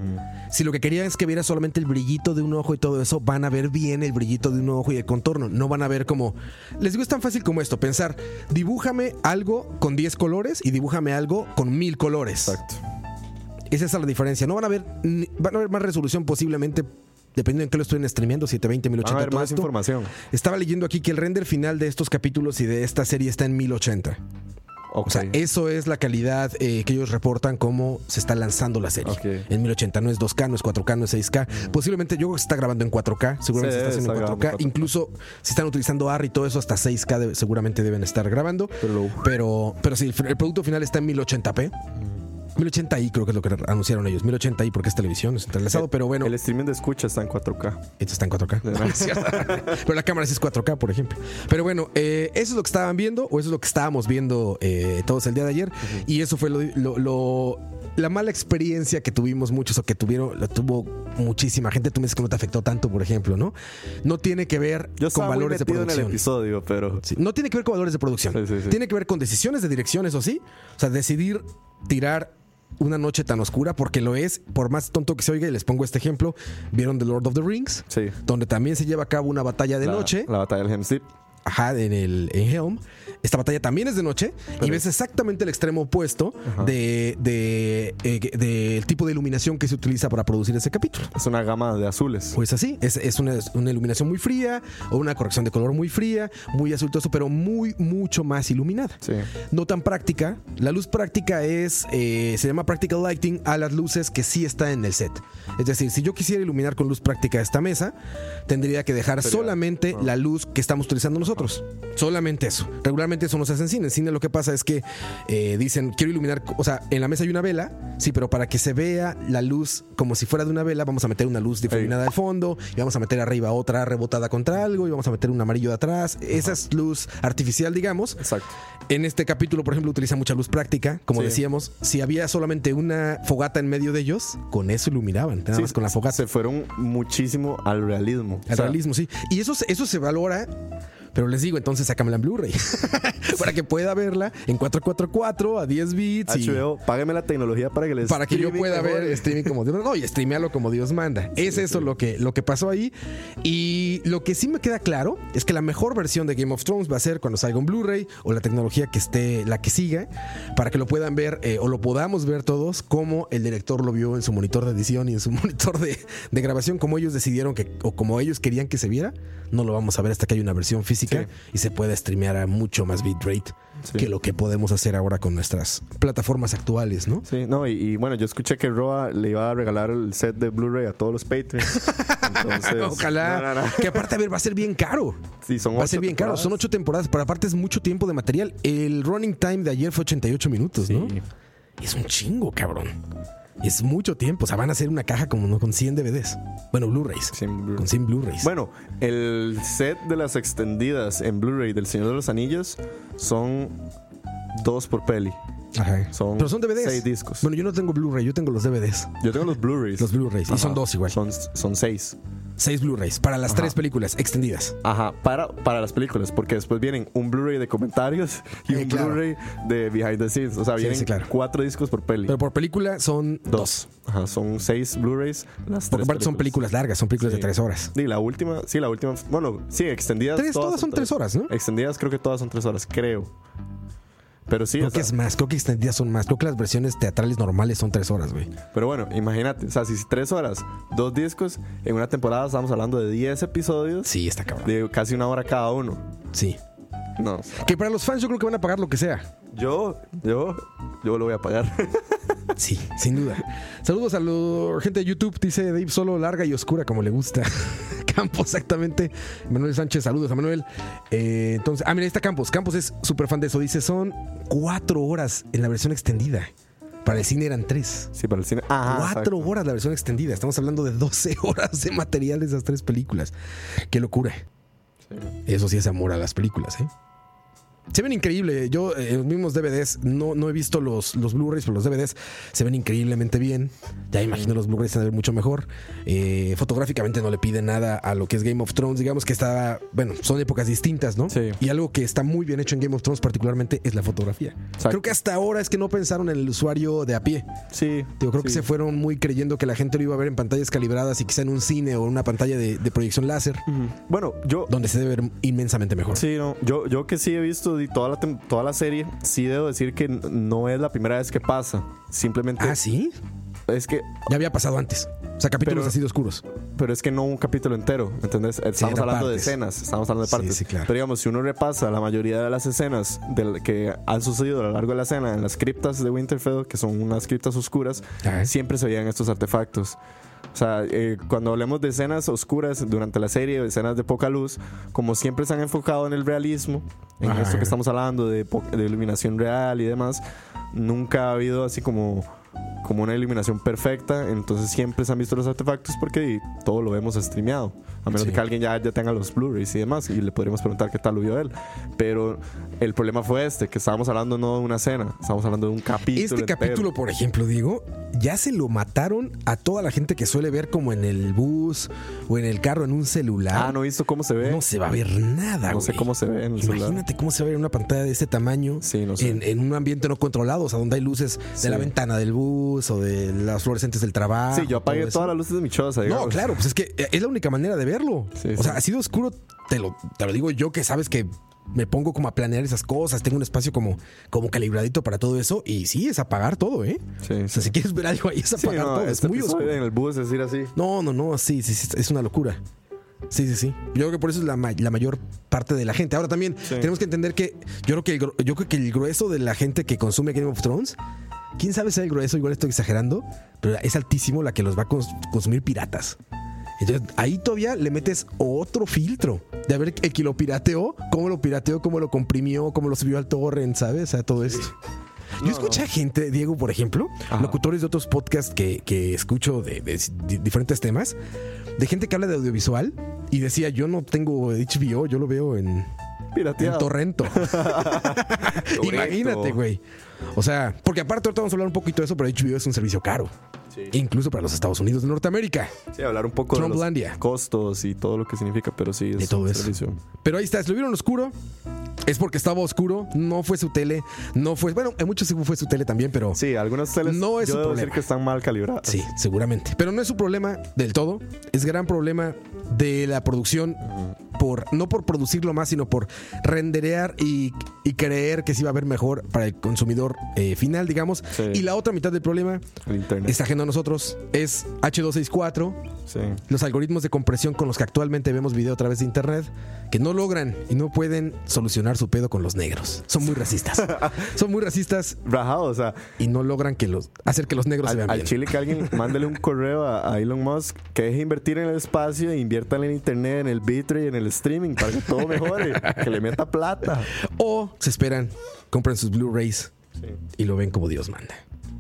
Speaker 1: si lo que querían es que viera solamente el brillito de un ojo y todo eso, van a ver bien el brillito de un ojo y el contorno. No van a ver como. Les digo, es tan fácil como esto: pensar, dibújame algo con 10 colores y dibújame algo con 1000 colores.
Speaker 2: Exacto.
Speaker 1: Esa es la diferencia. No van a ver, van a ver más resolución posiblemente. Dependiendo en qué lo estén streameando, 720,
Speaker 2: Van a
Speaker 1: 1080,
Speaker 2: ver
Speaker 1: todo
Speaker 2: más
Speaker 1: esto.
Speaker 2: información.
Speaker 1: Estaba leyendo aquí que el render final de estos capítulos y de esta serie está en 1080.
Speaker 2: Ok.
Speaker 1: O sea, eso es la calidad eh, que ellos reportan cómo se está lanzando la serie.
Speaker 2: Ok.
Speaker 1: En 1080 no es 2K, no es 4K, no es 6K. Posiblemente yo creo que se está grabando en 4K, seguramente
Speaker 2: Sí,
Speaker 1: se está haciendo en
Speaker 2: está
Speaker 1: 4K.
Speaker 2: en 4K.
Speaker 1: Incluso si están utilizando AR y todo eso, hasta 6K debe- seguramente deben estar grabando.
Speaker 2: Pero
Speaker 1: Pero, pero sí, el, el producto final está en 1080p. 1080i creo que es lo que anunciaron ellos. 1080i porque es televisión, es entrelazado, pero bueno,
Speaker 2: El streaming de escucha está en 4K.
Speaker 1: esto está en 4K. No, es cierto. Pero la cámara sí es 4K, por ejemplo. Pero bueno, eh, eso es lo que estaban viendo, o eso es lo que estábamos viendo eh, todos el día de ayer. Y eso fue lo, lo- lo- la mala experiencia que tuvimos muchos, o que tuvieron, lo tuvo muchísima gente. Tú me dices que no te afectó tanto, por ejemplo, ¿no? No tiene que ver
Speaker 2: Yo
Speaker 1: con valores de
Speaker 2: metido en el
Speaker 1: producción.
Speaker 2: episodio, pero
Speaker 1: Sí, No tiene que ver con valores de producción.
Speaker 2: Sí, sí, sí.
Speaker 1: Tiene que ver con decisiones de dirección, eso sí. O sea, decidir tirar una noche tan oscura, porque lo es, por más tonto que se oiga, y les pongo este ejemplo, ¿vieron The Lord of the Rings?
Speaker 2: sí.
Speaker 1: Donde también se lleva a cabo una batalla de
Speaker 2: la,
Speaker 1: noche.
Speaker 2: La batalla del Helm's Deep.
Speaker 1: Ajá, en el en Helm. Esta batalla también es de noche y
Speaker 2: Pero-
Speaker 1: ves exactamente el extremo opuesto de, de, eh, del tipo de iluminación que se utiliza para producir ese capítulo.
Speaker 2: Es una gama de azules.
Speaker 1: Pues así, es, es una, una iluminación muy fría o una corrección de color muy fría, muy azultoso, pero muy, mucho más iluminada.
Speaker 2: Sí.
Speaker 1: No tan práctica. La luz práctica es, eh, se llama practical lighting a las luces que sí está en el set. Es decir, si yo quisiera iluminar con luz práctica esta mesa, tendría que dejar
Speaker 2: Sería-
Speaker 1: solamente
Speaker 2: ah.
Speaker 1: la luz que estamos utilizando nosotros. Solamente eso. Regularmente eso no se hace en cine. En cine lo que pasa es que eh, dicen, quiero iluminar, o sea, en la mesa hay una vela, sí, pero para que se vea la luz como si fuera de una vela, vamos a meter una luz difuminada al fondo y vamos a meter arriba otra rebotada contra algo y vamos a meter un amarillo de atrás. Esa es luz artificial, digamos.
Speaker 2: Exacto.
Speaker 1: En este capítulo, por ejemplo, utiliza mucha luz práctica. Como
Speaker 2: Sí.
Speaker 1: decíamos, si había solamente una fogata en medio de ellos, con eso iluminaban, nada
Speaker 2: Sí,
Speaker 1: más con la fogata.
Speaker 2: Se fueron muchísimo al realismo. O
Speaker 1: Al
Speaker 2: sea,
Speaker 1: realismo, sí. Y eso, eso se valora Pero les digo, entonces sácamela en Blu-ray. para que pueda verla en 444 a 10 bits. y-
Speaker 2: HBO, págame la tecnología para que les
Speaker 1: para que yo pueda ver streaming como Dios no y streamearlo como Dios manda. Es eso lo que lo que pasó ahí. Y lo que sí me queda claro es que la mejor versión de Game of Thrones va a ser cuando salga un Blu-ray o la tecnología que esté la que siga para que lo puedan ver eh, o lo podamos ver todos como el director lo vio en su monitor de edición y en su monitor de, de grabación como ellos decidieron que o como ellos querían que se viera. No lo vamos a ver hasta que haya una versión física
Speaker 2: Sí.
Speaker 1: y se pueda streamear a mucho más bitrate
Speaker 2: Sí.
Speaker 1: que lo que podemos hacer ahora con nuestras plataformas actuales, ¿no?
Speaker 2: Sí, no, y, y bueno, yo escuché que Roa le iba a regalar el set de Blu-ray a todos los Patreons. Entonces,
Speaker 1: Ojalá.
Speaker 2: no, no, no.
Speaker 1: Que aparte, a ver, va a ser bien caro.
Speaker 2: Sí, son
Speaker 1: Va a ser bien caro. Son ocho temporadas, pero aparte es mucho tiempo de material. El running time de ayer fue 88 minutos, ¿no?
Speaker 2: Sí.
Speaker 1: Es un chingo, cabrón. Es mucho tiempo. O sea, van a hacer una caja como no, con 100 DVDs. Bueno, Blu-rays. Con 100 Blu-rays.
Speaker 2: Bueno, el set de las extendidas en Blu-ray del Señor de los Anillos son dos por peli.
Speaker 1: Ajá.
Speaker 2: son
Speaker 1: pero son DVDs.
Speaker 2: seis discos.
Speaker 1: Bueno, yo no tengo Blu-ray, yo tengo los DVDs.
Speaker 2: Yo tengo los Blu-rays.
Speaker 1: Los Blu-rays. Y son dos igual.
Speaker 2: Son, son seis.
Speaker 1: Seis Blu-rays para las
Speaker 2: Ajá.
Speaker 1: tres películas extendidas.
Speaker 2: Ajá, para, para las películas, porque después vienen un Blu-ray de comentarios y
Speaker 1: Eh,
Speaker 2: un
Speaker 1: claro.
Speaker 2: Blu-ray de behind the scenes. O sea,
Speaker 1: Sí,
Speaker 2: vienen
Speaker 1: sí, claro.
Speaker 2: cuatro discos por peli.
Speaker 1: Pero por película son dos.
Speaker 2: dos. Ajá, son seis Blu-rays. Las
Speaker 1: Porque aparte son películas largas, son películas
Speaker 2: Sí.
Speaker 1: de tres horas.
Speaker 2: Y la última, sí, la última, bueno, sí, extendidas.
Speaker 1: Tres, todas son tres horas, ¿no?
Speaker 2: Extendidas creo que todas son tres horas, creo. Pero sí,
Speaker 1: Creo
Speaker 2: o
Speaker 1: que es más, creo que extendidas son más. Creo que las versiones teatrales normales son tres horas, güey.
Speaker 2: pero bueno, imagínate, o sea, si tres horas, dos discos, en una temporada estamos hablando de 10 episodios,
Speaker 1: Sí, está cabrón.
Speaker 2: de casi una hora cada uno.
Speaker 1: Sí.
Speaker 2: No,
Speaker 1: Que para los fans yo creo que van a pagar lo que sea.
Speaker 2: yo, yo, yo lo voy a pagar.
Speaker 1: Sí, sin duda. Saludos a la gente de YouTube, dice Dave, solo larga y oscura como le gusta. Campos, exactamente. Manuel Sánchez, saludos a Manuel. Eh, entonces, ah, mira, ahí está Campos. Campos es súper fan de eso. Dice, son cuatro horas en la versión extendida. Para el cine eran tres.
Speaker 2: sí, para el cine. Ajá,
Speaker 1: Cuatro
Speaker 2: exacto.
Speaker 1: horas la versión extendida. Estamos hablando de 12 horas de material de esas tres películas. Qué locura.
Speaker 2: Sí.
Speaker 1: Eso sí es amor a las películas, ¿eh? Se ven increíble. Yo, eh, los mismos DVDs, no, no he visto los, los Blu-rays, pero los DVDs se ven increíblemente bien. Ya imagino los Blu-rays se ver mucho mejor. Eh, fotográficamente no le pide nada a lo que es Game of Thrones. Digamos que está, bueno, son épocas distintas, ¿no?
Speaker 2: Sí.
Speaker 1: Y algo que está muy bien hecho en Game of Thrones, particularmente, es la fotografía.
Speaker 2: Exacto.
Speaker 1: Creo que hasta ahora es que no pensaron en el usuario de a pie.
Speaker 2: Sí.
Speaker 1: Yo creo que se fueron muy creyendo que la gente lo iba a ver en pantallas calibradas y quizá en un cine o en una pantalla de, de proyección láser.
Speaker 2: Bueno, yo,
Speaker 1: donde se debe ver inmensamente mejor.
Speaker 2: Sí, no, yo, yo que sí he visto de toda la, toda la serie, sí debo decir que no es la primera vez que pasa. Simplemente
Speaker 1: Ah, sí.
Speaker 2: es que,
Speaker 1: Ya había pasado antes. O sea, capítulos
Speaker 2: Pero-
Speaker 1: así de oscuros.
Speaker 2: pero es que no un capítulo entero, ¿entendés? Estamos
Speaker 1: eran
Speaker 2: hablando
Speaker 1: partes.
Speaker 2: de escenas, estamos hablando de
Speaker 1: Sí,
Speaker 2: partes.
Speaker 1: sí, claro.
Speaker 2: Pero digamos, si uno repasa la mayoría de las escenas del, que han sucedido a lo largo de la escena en las criptas de Winterfell, que son unas criptas oscuras,
Speaker 1: Ajá.
Speaker 2: siempre se veían estos artefactos. O sea, eh, cuando hablemos de escenas oscuras durante la serie, escenas de poca luz, como siempre se han enfocado en el realismo, en
Speaker 1: Ajá.
Speaker 2: esto que estamos hablando de, de iluminación real y demás, nunca ha habido así como, como una iluminación perfecta, entonces siempre se han visto los artefactos porque todo lo vemos streameado, a menos
Speaker 1: Sí.
Speaker 2: que alguien ya, ya tenga los Blu-rays y demás, y le podríamos preguntar qué tal lo vio él. Pero el problema fue este, que estábamos hablando no de una escena, estábamos hablando de un capítulo.
Speaker 1: Este
Speaker 2: entero.
Speaker 1: capítulo, por ejemplo, digo, ya se lo mataron a toda la gente que suele ver como en el bus o en el carro en un celular.
Speaker 2: Ah, no he visto cómo se ve.
Speaker 1: No se va a ver nada,
Speaker 2: No sé cómo se ve en el celular.
Speaker 1: Imagínate cómo se va a ver en una pantalla de este tamaño
Speaker 2: Sí, no sé.
Speaker 1: en, en un ambiente no controlado, o sea, donde hay luces de la ventana del bus o de las fluorescentes del trabajo.
Speaker 2: Sí, yo apagué todas las luces de mi choza.
Speaker 1: No,
Speaker 2: digamos.
Speaker 1: claro, pues es que es la única manera de verlo.
Speaker 2: Sí,
Speaker 1: o
Speaker 2: sí.
Speaker 1: sea, así de oscuro, te lo, te lo digo yo que sabes que me pongo como a planear esas cosas, tengo un espacio como, como calibradito para todo eso y sí, es apagar todo, ¿eh?
Speaker 2: Sí,
Speaker 1: O sea, si quieres ver algo ahí es
Speaker 2: Sí,
Speaker 1: apagar
Speaker 2: no,
Speaker 1: todo, es
Speaker 2: este
Speaker 1: muy oscuro.
Speaker 2: En el bus decir así.
Speaker 1: No, no, no, sí, sí, sí, es una locura. Sí, sí, sí. Yo creo que por eso es la, ma- la mayor parte de la gente. Ahora también
Speaker 2: Sí.
Speaker 1: tenemos que entender que yo creo que, el, yo creo que el grueso de la gente que consume Game of Thrones, quién sabe si es el grueso, igual estoy exagerando, pero es altísimo la que los va a cons- consumir piratas. Entonces ahí todavía le metes otro filtro de a ver el que lo pirateó, cómo lo pirateó, cómo lo comprimió, cómo lo subió al torrent, ¿sabes? O sea, todo esto. Yo
Speaker 2: No,
Speaker 1: escuché gente, Diego, por ejemplo,
Speaker 2: Ajá.
Speaker 1: locutores de otros podcasts que, que escucho de, de di- diferentes temas, de gente que habla de audiovisual y decía, yo no tengo HBO, yo lo veo en. En Torrento. Imagínate, güey. O sea, porque aparte ahorita vamos a hablar un poquito de eso, pero HBO es un servicio caro. Incluso para los Estados Unidos de Norteamérica.
Speaker 2: Sí, hablar un poco de los costos y todo lo que significa, pero sí es
Speaker 1: De todo
Speaker 2: un
Speaker 1: eso.
Speaker 2: servicio.
Speaker 1: Pero ahí está, si lo vieron oscuro, es porque estaba oscuro, no fue su tele, no fue, bueno, en muchos sí fue su tele también, pero
Speaker 2: Sí, algunas teles
Speaker 1: No es
Speaker 2: yo
Speaker 1: su
Speaker 2: debo
Speaker 1: problema.
Speaker 2: decir que están mal calibradas.
Speaker 1: sí, seguramente. Pero no es su problema del todo, es gran problema de la producción por no por producirlo más, sino por renderear y, y creer que se iba a ver mejor para el consumidor eh, final, digamos.
Speaker 2: Sí.
Speaker 1: Y la otra mitad del problema
Speaker 2: El internet.
Speaker 1: está ajeno nosotros, es H264,
Speaker 2: Sí.
Speaker 1: los algoritmos de compresión con los que actualmente vemos video a través de internet que no logran y no pueden solucionar su pedo con los negros. Son muy racistas. Son muy racistas
Speaker 2: Rajado, o sea,
Speaker 1: y no logran que los hacer que los negros se
Speaker 2: al,
Speaker 1: vean
Speaker 2: al
Speaker 1: bien.
Speaker 2: chile que alguien mándele un correo a, a Elon Musk que deje de invertir en el espacio e invierta en internet, en el bitrate y en el streaming para que todo mejore, que le meta plata.
Speaker 1: O se esperan, compran sus Blu-rays y lo ven como Dios manda.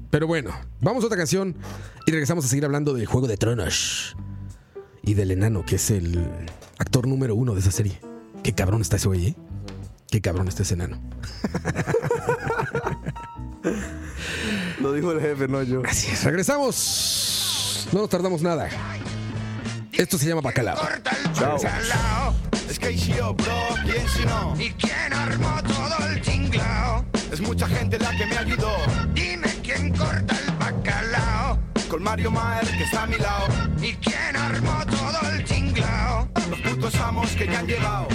Speaker 1: Pero bueno, vamos a otra canción y regresamos a seguir hablando del Juego de Tronos y del enano, que es el actor número uno de esa serie. Qué cabrón está ese güey, ¿eh? Qué cabrón está ese enano.
Speaker 2: Lo dijo el jefe, no yo.
Speaker 1: Así es, regresamos. No nos tardamos nada. Esto se llama Bacalao.
Speaker 4: corta el
Speaker 2: Chao.
Speaker 5: Es O, bro, ¿quién si no?
Speaker 4: ¿Y quién armó todo el tinglao?
Speaker 5: Es mucha gente la que me ayudó.
Speaker 4: Corta el bacalao.
Speaker 5: Con Mario Maer, que está a mi lado.
Speaker 4: ¿Y quién armó todo el tinglao?
Speaker 5: Los putos amos que ya han llegado.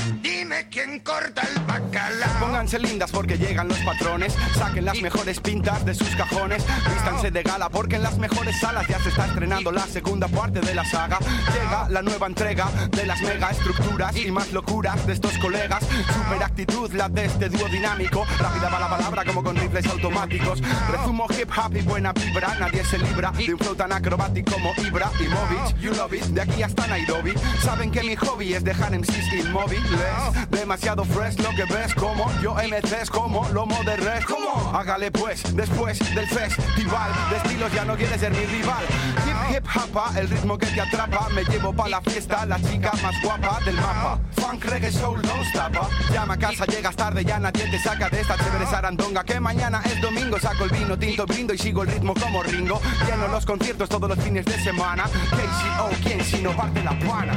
Speaker 4: Dime quién corta el bacalao.
Speaker 5: Pónganse lindas porque llegan los patrones. Saquen las mejores pintas de sus cajones. Vístanse de gala porque en las mejores salas ya se está estrenando la segunda parte de la saga. Llega la nueva entrega de las mega estructuras y más locuras de estos colegas. Super actitud la de este dúo dinámico. Rápida va la palabra como con rifles automáticos. Resumo hip hop y buena vibra. Nadie se libra de un flow tan acrobático como Ibra y Movich. You love it. De aquí hasta Nairobi. Saben que mi hobby es dejar MCs inmóviles. Demasiado fresh lo que ves como yo MCs como lomo de res. como Hágale pues después del festival de estilos ya no quieres ser mi rival. Hip hip hapa, el ritmo que te atrapa. Me llevo pa' la fiesta, la chica más guapa del mapa. Funk, reggae, soul, don't stop. ah. Llama a casa, llegas tarde, ya nadie te saca de esta chévere sarandonga. Que mañana es domingo, saco el vino tinto, brindo y sigo el ritmo como Ringo. Lleno los conciertos todos los fines de semana. KCO, ¿quién si no parte la pana?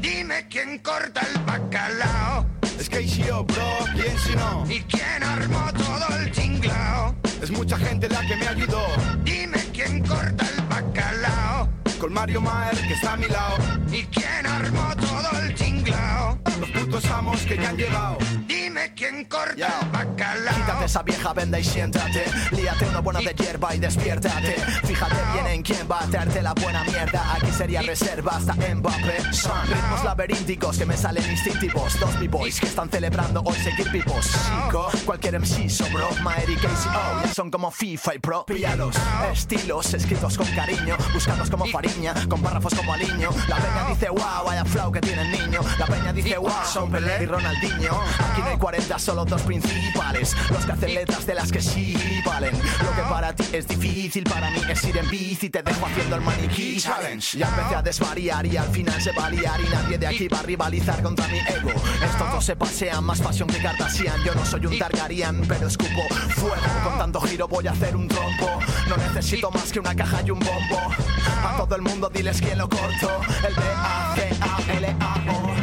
Speaker 4: Dime quién corta el bacalao.
Speaker 5: Es KCO, bro, ¿quién si no?
Speaker 4: ¿Y quién armó todo el tinglao?
Speaker 5: Es mucha gente la que me ayudó.
Speaker 4: Dime quién corta el bacalao.
Speaker 5: Con Mario Maer, que está a mi lado.
Speaker 4: ¿Y quién armó todo el tinglao?
Speaker 5: Los putos amos que ya han llegado.
Speaker 4: Dime quién corta
Speaker 5: Ya.
Speaker 4: el bacalao.
Speaker 6: Quítate esa vieja venda y siéntate. Líate una buena de hierba y despiértate. Fíjate bien en quién va a traerte la buena mierda. Aquí sería reserva hasta Mbappé. Son ritmos laberínticos que me salen instintivos. Dos b-boys que están celebrando hoy seguir vivos. Chico, cualquier MC sobró. Maer y Casey O son como FIFA y Pro. Pillados, estilos escritos con cariño Buscados como con párrafos como aliño. La peña dice wow, vaya flow que tiene el niño La peña dice wow, son Pelé y Ronaldinho Aquí no hay 40, solo dos principales Los que hacen letras de las que sí valen. Lo que para ti es difícil, para mí es ir en bici. Te dejo haciendo el maniquí challenge. Ya empecé a desvariar y al final se va a liar. Y nadie de aquí va a rivalizar contra mi ego. Estos dos se pasean, más pasión que Kardashian. Yo no soy un Targaryen, pero escupo fuego. Con tanto giro voy a hacer un trompo. No necesito más que una caja y un bombo. A todo el mundo diles quién lo corto El B-A-C-A-L-A-O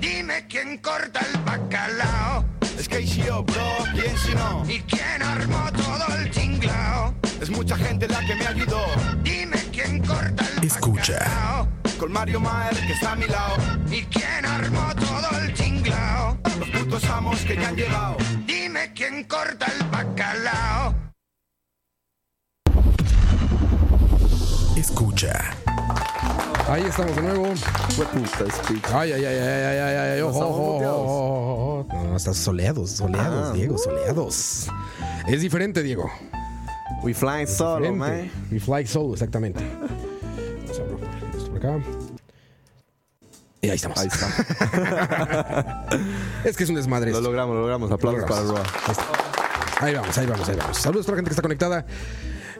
Speaker 4: Dime quién corta el bacalao.
Speaker 5: Es KCO, bro, ¿quién si no?
Speaker 4: ¿Y quién armó todo el tinglao?
Speaker 5: Es mucha gente la que me ayudó.
Speaker 4: Dime quién corta el
Speaker 1: Escucha.
Speaker 4: bacalao.
Speaker 5: Con Mario Maer, que está a mi lado.
Speaker 4: ¿Y quién armó todo el tinglao?
Speaker 5: Los putos amos que ya han llegado.
Speaker 4: Dime quién corta el bacalao.
Speaker 1: Escucha. Ahí estamos de nuevo. Ay, ay, ay, ay, ay, ay, ay, ay. Ojo,
Speaker 2: estamos
Speaker 1: ojo. No, estás soleados, soleados,
Speaker 2: Ah.
Speaker 1: Diego, soleados. Es diferente, Diego.
Speaker 2: We flying solo, man.
Speaker 1: We fly solo, exactamente. Vamos a esto por acá. Y ahí estamos.
Speaker 2: Ahí está.
Speaker 1: Es que es un desmadre.
Speaker 2: Lo logramos, lo logramos. Aplausos
Speaker 1: Lo
Speaker 2: para. Roa.
Speaker 1: Ahí vamos, ahí vamos, ahí vamos. Saludos para la gente que está conectada.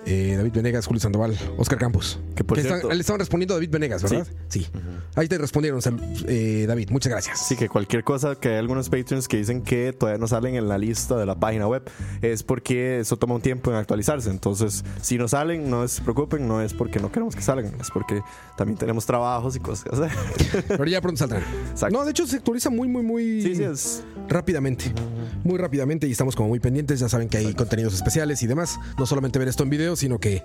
Speaker 1: Eh, David Venegas, Julio Sandoval, Oscar Campos.
Speaker 2: Que por
Speaker 1: están-
Speaker 2: cierto-
Speaker 1: le estaban respondiendo a David Venegas, ¿verdad? Sí. Ahí te respondieron, eh, David. Muchas gracias.
Speaker 2: Sí, que cualquier cosa que hay algunos Patreons que dicen que todavía no salen en la lista de la página web es porque eso toma un tiempo en actualizarse. Entonces, si no salen, no se preocupen, no es porque no queremos que salgan, es porque también tenemos trabajos y cosas que hacer.
Speaker 1: Pero ya pronto saldrán.
Speaker 2: Exacto.
Speaker 1: No, de hecho se actualiza muy, muy, muy
Speaker 2: Sí, sí, es.
Speaker 1: rápidamente. Muy rápidamente y estamos como muy pendientes. Ya saben que hay contenidos especiales y demás. No solamente ver esto en video, sino que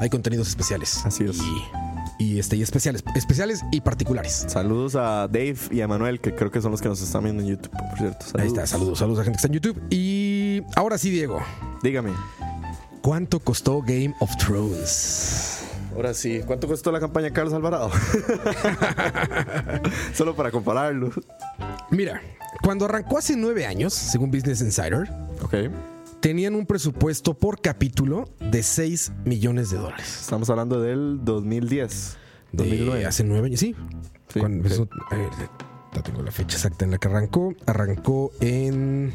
Speaker 1: hay contenidos especiales.
Speaker 2: Así es.
Speaker 1: Y, y, este, y especiales. Especiales y particulares.
Speaker 2: Saludos a Dave y a Manuel, que creo que son los que nos están viendo en YouTube, por cierto.
Speaker 1: Ahí está, saludos, saludos a gente que está en YouTube. Y ahora sí, Diego.
Speaker 2: Dígame.
Speaker 1: ¿Cuánto costó Game of Thrones?
Speaker 2: Ahora sí, ¿cuánto costó la campaña de Carlos Alvarado? Solo para compararlo.
Speaker 1: Mira, cuando arrancó hace nueve años, según Business Insider,
Speaker 2: Ok.
Speaker 1: Tenían un presupuesto por capítulo de 6 millones de dólares.
Speaker 2: Estamos hablando del 2010.
Speaker 1: De
Speaker 2: 2009.
Speaker 1: hace nueve años, sí.
Speaker 2: Sí,
Speaker 1: Cuando ver, ya tengo la fecha exacta en la que arrancó. Arrancó en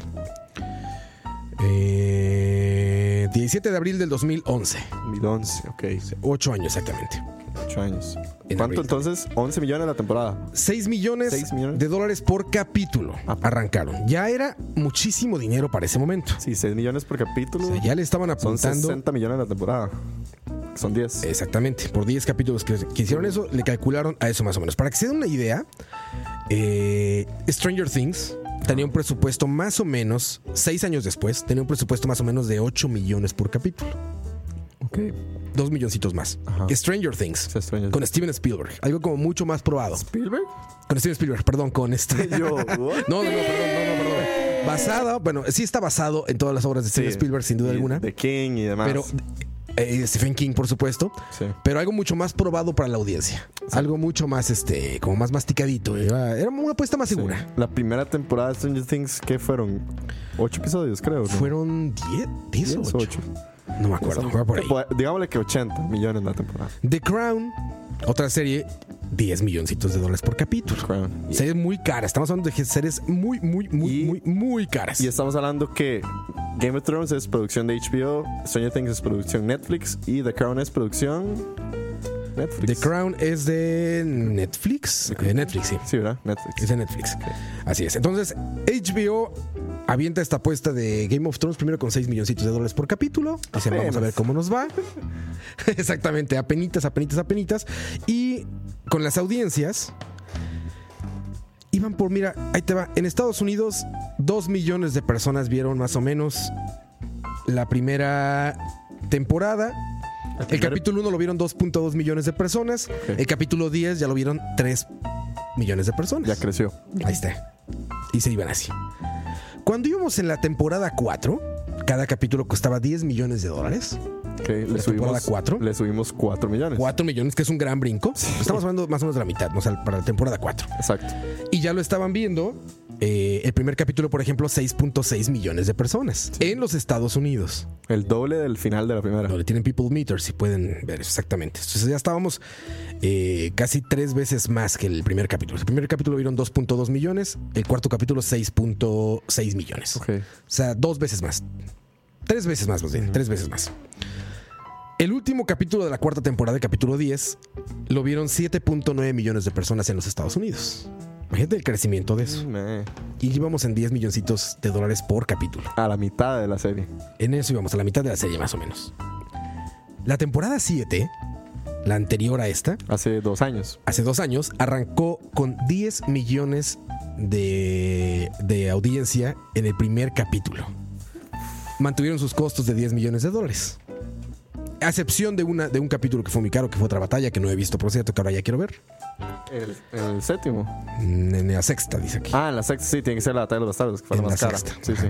Speaker 1: eh, 17 de abril del 2011.
Speaker 2: 2011, ok.
Speaker 1: Ocho años exactamente.
Speaker 2: 8 años.
Speaker 1: En
Speaker 2: ¿Cuánto
Speaker 1: abril.
Speaker 2: entonces? 11 millones la temporada.
Speaker 1: 6 millones,
Speaker 2: Seis millones.
Speaker 1: de dólares por capítulo
Speaker 2: Ah.
Speaker 1: arrancaron. Ya era muchísimo dinero para ese momento.
Speaker 2: Sí, 6 millones por capítulo.
Speaker 1: O sea, ya le estaban
Speaker 2: Son
Speaker 1: apuntando.
Speaker 2: 60 millones la temporada. Son 10.
Speaker 1: Exactamente, por 10 capítulos que, que hicieron eso, le calcularon a eso más o menos. Para que se den una idea, eh, Stranger Things tenía un presupuesto más o menos, seis años después, tenía un presupuesto más o menos de 8 millones por capítulo. Dos milloncitos más.
Speaker 2: Ajá.
Speaker 1: Stranger Things.
Speaker 2: Stranger
Speaker 1: Con Steven Spielberg. Algo como mucho más probado.
Speaker 2: ¿Spielberg?
Speaker 1: Con Steven Spielberg, perdón, con este.
Speaker 2: Yo?
Speaker 1: No, no, no, perdón, no, no, perdón. Basado, bueno, sí está basado en todas las obras de Steven
Speaker 2: Sí.
Speaker 1: Spielberg, sin duda alguna.
Speaker 2: De King y demás.
Speaker 1: Pero eh, Stephen King, por supuesto.
Speaker 2: Sí.
Speaker 1: Pero algo mucho más probado para la audiencia. Algo mucho más, este, como más masticadito. Era, era una apuesta más
Speaker 2: Sí.
Speaker 1: segura.
Speaker 2: La primera temporada de Stranger Things, ¿qué fueron? 8 episodios, creo. ¿no?
Speaker 1: Fueron 10, 10 o
Speaker 2: 10
Speaker 1: 8.
Speaker 2: O 8.
Speaker 1: No me acuerdo. por ahí.
Speaker 2: Digámosle que 80 millones la temporada.
Speaker 1: The Crown, otra serie, 10 milloncitos de dólares por capítulo.
Speaker 2: Crown.
Speaker 1: Series muy caras. Estamos hablando de series muy, muy, muy,
Speaker 2: Y-
Speaker 1: muy, muy caras.
Speaker 2: Y estamos hablando que Game of Thrones es producción de HBO, Stranger Things es producción Netflix y The Crown es producción Netflix.
Speaker 1: The Crown es de Netflix. Eh, Netflix, sí.
Speaker 2: Sí, ¿verdad? Netflix.
Speaker 1: Es de Netflix. Así es. Entonces, HBO avienta esta apuesta de Game of Thrones primero con 6 milloncitos de dólares por capítulo. Dicen, vamos a ver cómo nos va. Exactamente, apenitas, apenitas, apenitas. Y con las audiencias, iban por, mira, ahí te va. En Estados Unidos, 2 millones de personas vieron más o menos la primera temporada. El
Speaker 2: primer-
Speaker 1: capítulo 1 lo vieron 2.2 millones de personas. El capítulo 10 ya lo vieron 3 millones de personas.
Speaker 2: Ya creció.
Speaker 1: Ahí está. Y se iban así. Cuando íbamos en la temporada 4, cada capítulo costaba 10 millones de dólares.
Speaker 2: Ok, le
Speaker 1: ¿La temporada
Speaker 2: subimos,
Speaker 1: cuatro?
Speaker 2: le subimos 4 millones.
Speaker 1: 4 millones, que es un gran brinco. Estamos hablando más o menos de la mitad, o sea, para la temporada 4.
Speaker 2: Exacto.
Speaker 1: Y ya lo estaban viendo. Eh, el primer capítulo, por ejemplo, 6.6 millones de personas en los Estados Unidos.
Speaker 2: El doble del final de la primera.
Speaker 1: Donde tienen People Meter, si pueden ver eso exactamente. Entonces ya estábamos eh, casi tres veces más que el primer capítulo. El primer capítulo vieron 2.2 millones, el cuarto capítulo 6.6 millones. O sea, dos veces más. Tres veces más, más bien. Tres veces más. El último capítulo de la cuarta temporada, el capítulo 10, lo vieron 7.9 millones de personas en los Estados Unidos. Imagínate el crecimiento de eso. Y íbamos en 10 milloncitos de dólares por capítulo.
Speaker 2: A la mitad de la serie.
Speaker 1: En eso íbamos, a la mitad de la serie más o menos. La temporada 7, la anterior a esta,
Speaker 2: Hace dos años.
Speaker 1: hace dos años, arrancó con 10 millones de, de audiencia en el primer capítulo. Mantuvieron sus costos de 10 millones de dólares. A excepción de, una, de un capítulo que fue muy caro, que fue otra batalla, que no he visto, por cierto, que ahora ya quiero ver.
Speaker 2: El, el séptimo.
Speaker 1: Mm, En la sexta, dice aquí.
Speaker 2: Ah, en la sexta sí, tiene que ser la batalla de los bastardos, que fue la
Speaker 1: En
Speaker 2: más
Speaker 1: la
Speaker 2: cara.
Speaker 1: sexta.
Speaker 2: Sí, sí.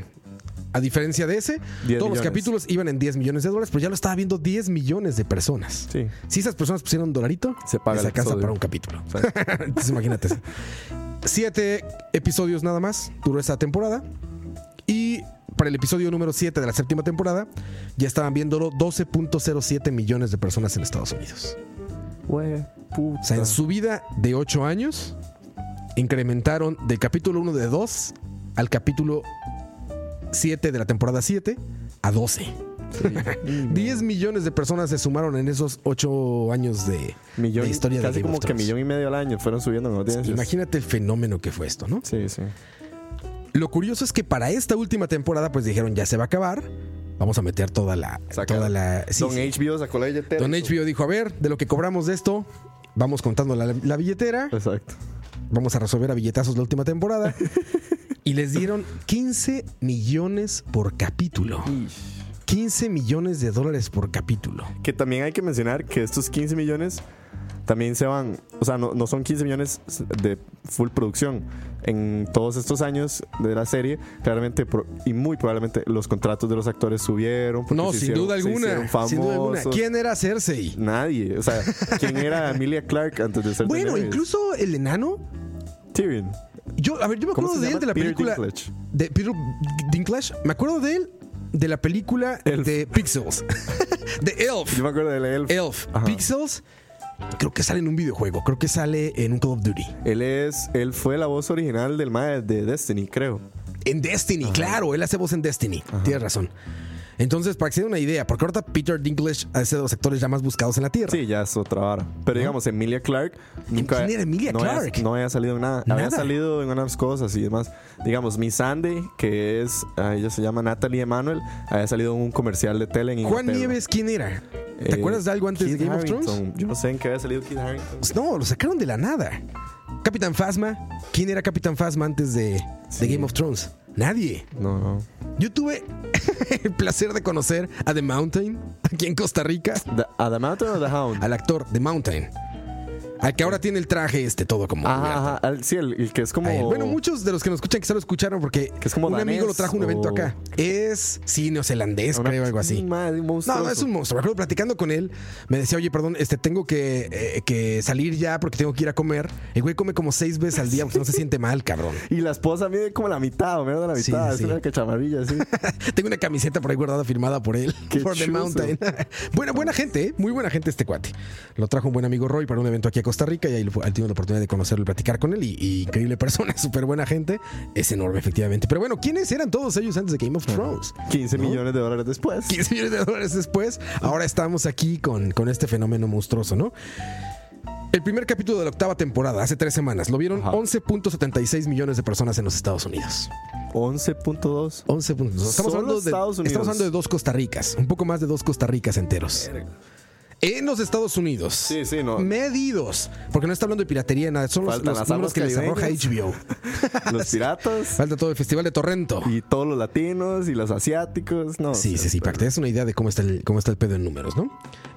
Speaker 1: A diferencia de ese,
Speaker 2: 10
Speaker 1: todos los capítulos iban en 10 millones de dólares, pero ya lo estaba viendo 10 millones de personas.
Speaker 2: Sí.
Speaker 1: Si esas personas pusieron un dolarito,
Speaker 2: Se paga
Speaker 1: alcanza
Speaker 2: episodio.
Speaker 1: para un capítulo. Entonces imagínate. Siete episodios nada más duró esa temporada. Y para el episodio número 7 de la séptima temporada, ya estaban viéndolo 12.07 millones de personas en Estados Unidos.
Speaker 2: Güey, puta.
Speaker 1: O sea, en su vida de 8 años, incrementaron del capítulo 1 de 2 al capítulo 7 de la temporada 7 a 12. 10 millones de personas se sumaron en esos 8 años de,
Speaker 2: Millón,
Speaker 1: de historia de
Speaker 2: casi
Speaker 1: Game
Speaker 2: como
Speaker 1: of
Speaker 2: que millón y medio al año fueron subiendo en audiencias.
Speaker 1: Imagínate el fenómeno que fue esto, ¿no?
Speaker 2: Sí, sí.
Speaker 1: Lo curioso es que para esta última temporada, pues dijeron ya se va a acabar. Vamos a meter toda la.
Speaker 2: Saca-
Speaker 1: Toda la sí,
Speaker 2: Don
Speaker 1: sí.
Speaker 2: HBO sacó la billetera.
Speaker 1: Don HBO dijo: A ver, de lo que cobramos de esto, vamos contando la, la billetera.
Speaker 2: Exacto.
Speaker 1: Vamos a resolver a billetazos la última temporada. y les dieron 15 millones por capítulo. 15 millones de dólares por capítulo.
Speaker 2: Que también hay que mencionar que estos 15 millones también se van, o sea, no, no son 15 millones de full producción. En todos estos años de la serie, claramente pro- y muy probablemente los contratos de los actores subieron.
Speaker 1: No, sin
Speaker 2: hicieron-
Speaker 1: duda alguna. Sin duda alguna.
Speaker 2: famosos.
Speaker 1: ¿Quién era Cersei?
Speaker 2: Nadie. O sea, ¿quién era Emilia Clark antes de ser
Speaker 1: Bueno,
Speaker 2: Daenerys?
Speaker 1: incluso el enano.
Speaker 2: Tyrion.
Speaker 1: Yo, a ver, yo me
Speaker 2: ¿Cómo
Speaker 1: acuerdo de él de la
Speaker 2: Peter
Speaker 1: película.
Speaker 2: Dinklage.
Speaker 1: De Peter Dinklage. Me acuerdo de él de la película
Speaker 2: Elf.
Speaker 1: de Pixels. de Elf.
Speaker 2: Yo me acuerdo de Elf.
Speaker 1: Elf.
Speaker 2: Ajá.
Speaker 1: Pixels. Creo que sale en un videojuego. Creo que sale en un Call of Duty.
Speaker 2: Él es, él fue la voz original del mae de Destiny, creo.
Speaker 1: En Destiny, claro. Él hace voz en Destiny. Tienes razón. Entonces, para que se den una idea, porque ahorita Peter Dinklage es de los actores ya más buscados en la Tierra.
Speaker 2: Sí, ya es otra vara. Pero digamos, Emilia Clark nunca.
Speaker 1: quién era Emilia
Speaker 2: no había-
Speaker 1: Clarke?
Speaker 2: no había salido en nada. Había
Speaker 1: Nada.
Speaker 2: salido en unas cosas y demás. Digamos, Miss Sandy, que es. ah, Ella se llama Natalie Emanuel, había salido en un comercial de tele en
Speaker 1: Juan
Speaker 2: Inglaterra.
Speaker 1: Nieves, ¿quién era? ¿Te
Speaker 2: Eh,
Speaker 1: acuerdas de algo antes de Game of. Thrones?
Speaker 2: Yo no sé en qué había salido Kit Harington.
Speaker 1: Pues no, lo sacaron de la nada. Capitán Phasma. ¿Quién era Capitán Phasma antes de, de
Speaker 2: Sí.
Speaker 1: Game of Thrones? Nadie.
Speaker 2: No, no.
Speaker 1: Yo tuve el placer de conocer a The Mountain aquí en Costa Rica.
Speaker 2: The, ¿A The Mountain o The Hound?
Speaker 1: Al actor The Mountain. Al que ahora tiene el traje este todo como.
Speaker 2: Ajá, ajá. Al- Sí, el, el que es como.
Speaker 1: Él. Bueno, muchos de los que nos escuchan quizá lo escucharon porque
Speaker 2: Que es como
Speaker 1: un
Speaker 2: danés
Speaker 1: amigo lo trajo a un evento
Speaker 2: o-
Speaker 1: acá. Es, sí, neozelandés,
Speaker 2: una-
Speaker 1: creo, algo así. No, no, es un monstruo. Me acuerdo platicando con él. Me decía, oye, perdón, este, tengo que, eh, que salir ya porque tengo que ir a comer. El güey come como seis veces al día porque no se siente mal, cabrón.
Speaker 2: Y la esposa mide como la mitad, o menos de la
Speaker 1: Sí,
Speaker 2: mitad.
Speaker 1: sí.
Speaker 2: Es una cachamarilla, así.
Speaker 1: Tengo una camiseta por ahí guardada firmada por él.
Speaker 2: Qué
Speaker 1: por The
Speaker 2: chuzo.
Speaker 1: Mountain. buena, buena gente, ¿eh? muy buena gente este cuate. Lo trajo un buen amigo Roy para un evento aquí a Costa Rica y ahí ahí tuve la oportunidad de conocerlo y platicar con él. Y, y increíble persona, súper buena gente. Es enorme, efectivamente. Pero bueno, ¿quiénes eran todos ellos antes de Game of Thrones?
Speaker 2: 15
Speaker 1: ¿No?
Speaker 2: millones de dólares después.
Speaker 1: 15 millones de dólares después, ahora estamos aquí con, con este fenómeno monstruoso, ¿no? El primer capítulo de la octava temporada, hace tres semanas, lo vieron
Speaker 2: Ajá.
Speaker 1: 11.76 millones de personas en los Estados Unidos.
Speaker 2: 11.2.
Speaker 1: 11 puntos. Estamos
Speaker 2: Solo
Speaker 1: hablando, de,
Speaker 2: Estados Unidos.
Speaker 1: estamos hablando de dos Costa Ricas, un poco más de dos Costa Ricas enteros. En los Estados Unidos.
Speaker 2: Sí, sí, no.
Speaker 1: Medidos. Porque no está hablando de piratería, nada. Son los,
Speaker 2: Faltan
Speaker 1: los
Speaker 2: las
Speaker 1: números que les arroja. HBO.
Speaker 2: Los piratas
Speaker 1: Falta todo el Festival de Torrento.
Speaker 2: y todos los latinos y los asiáticos. No,
Speaker 1: Sí, sí, sí, para que te des una idea de cómo está, el, cómo está el pedo en números, ¿no?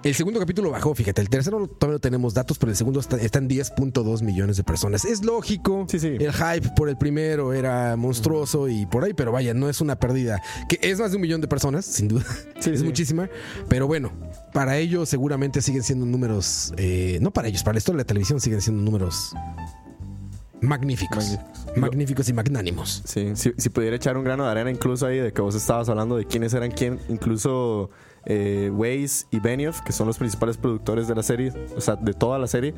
Speaker 1: El segundo capítulo bajó, fíjate, el tercero todavía no tenemos datos, pero el segundo está, está en 10.2 millones de personas. Es lógico,
Speaker 2: Sí, sí.
Speaker 1: el hype por el primero era monstruoso y por ahí, pero vaya, no es una pérdida, que es más de un millón de personas, sin duda,
Speaker 2: Sí,
Speaker 1: es muchísima, pero bueno, para ellos seguramente siguen siendo números, eh, no para ellos, para la historia de la televisión siguen siendo números magníficos,
Speaker 2: Magníficos.
Speaker 1: magníficos y magnánimos.
Speaker 2: Sí, si, si pudiera echar un grano de arena, incluso ahí de que vos estabas hablando de quiénes eran quién, incluso eh, Weiss y Benioff, que son los principales productores de la serie, o sea, de toda la serie,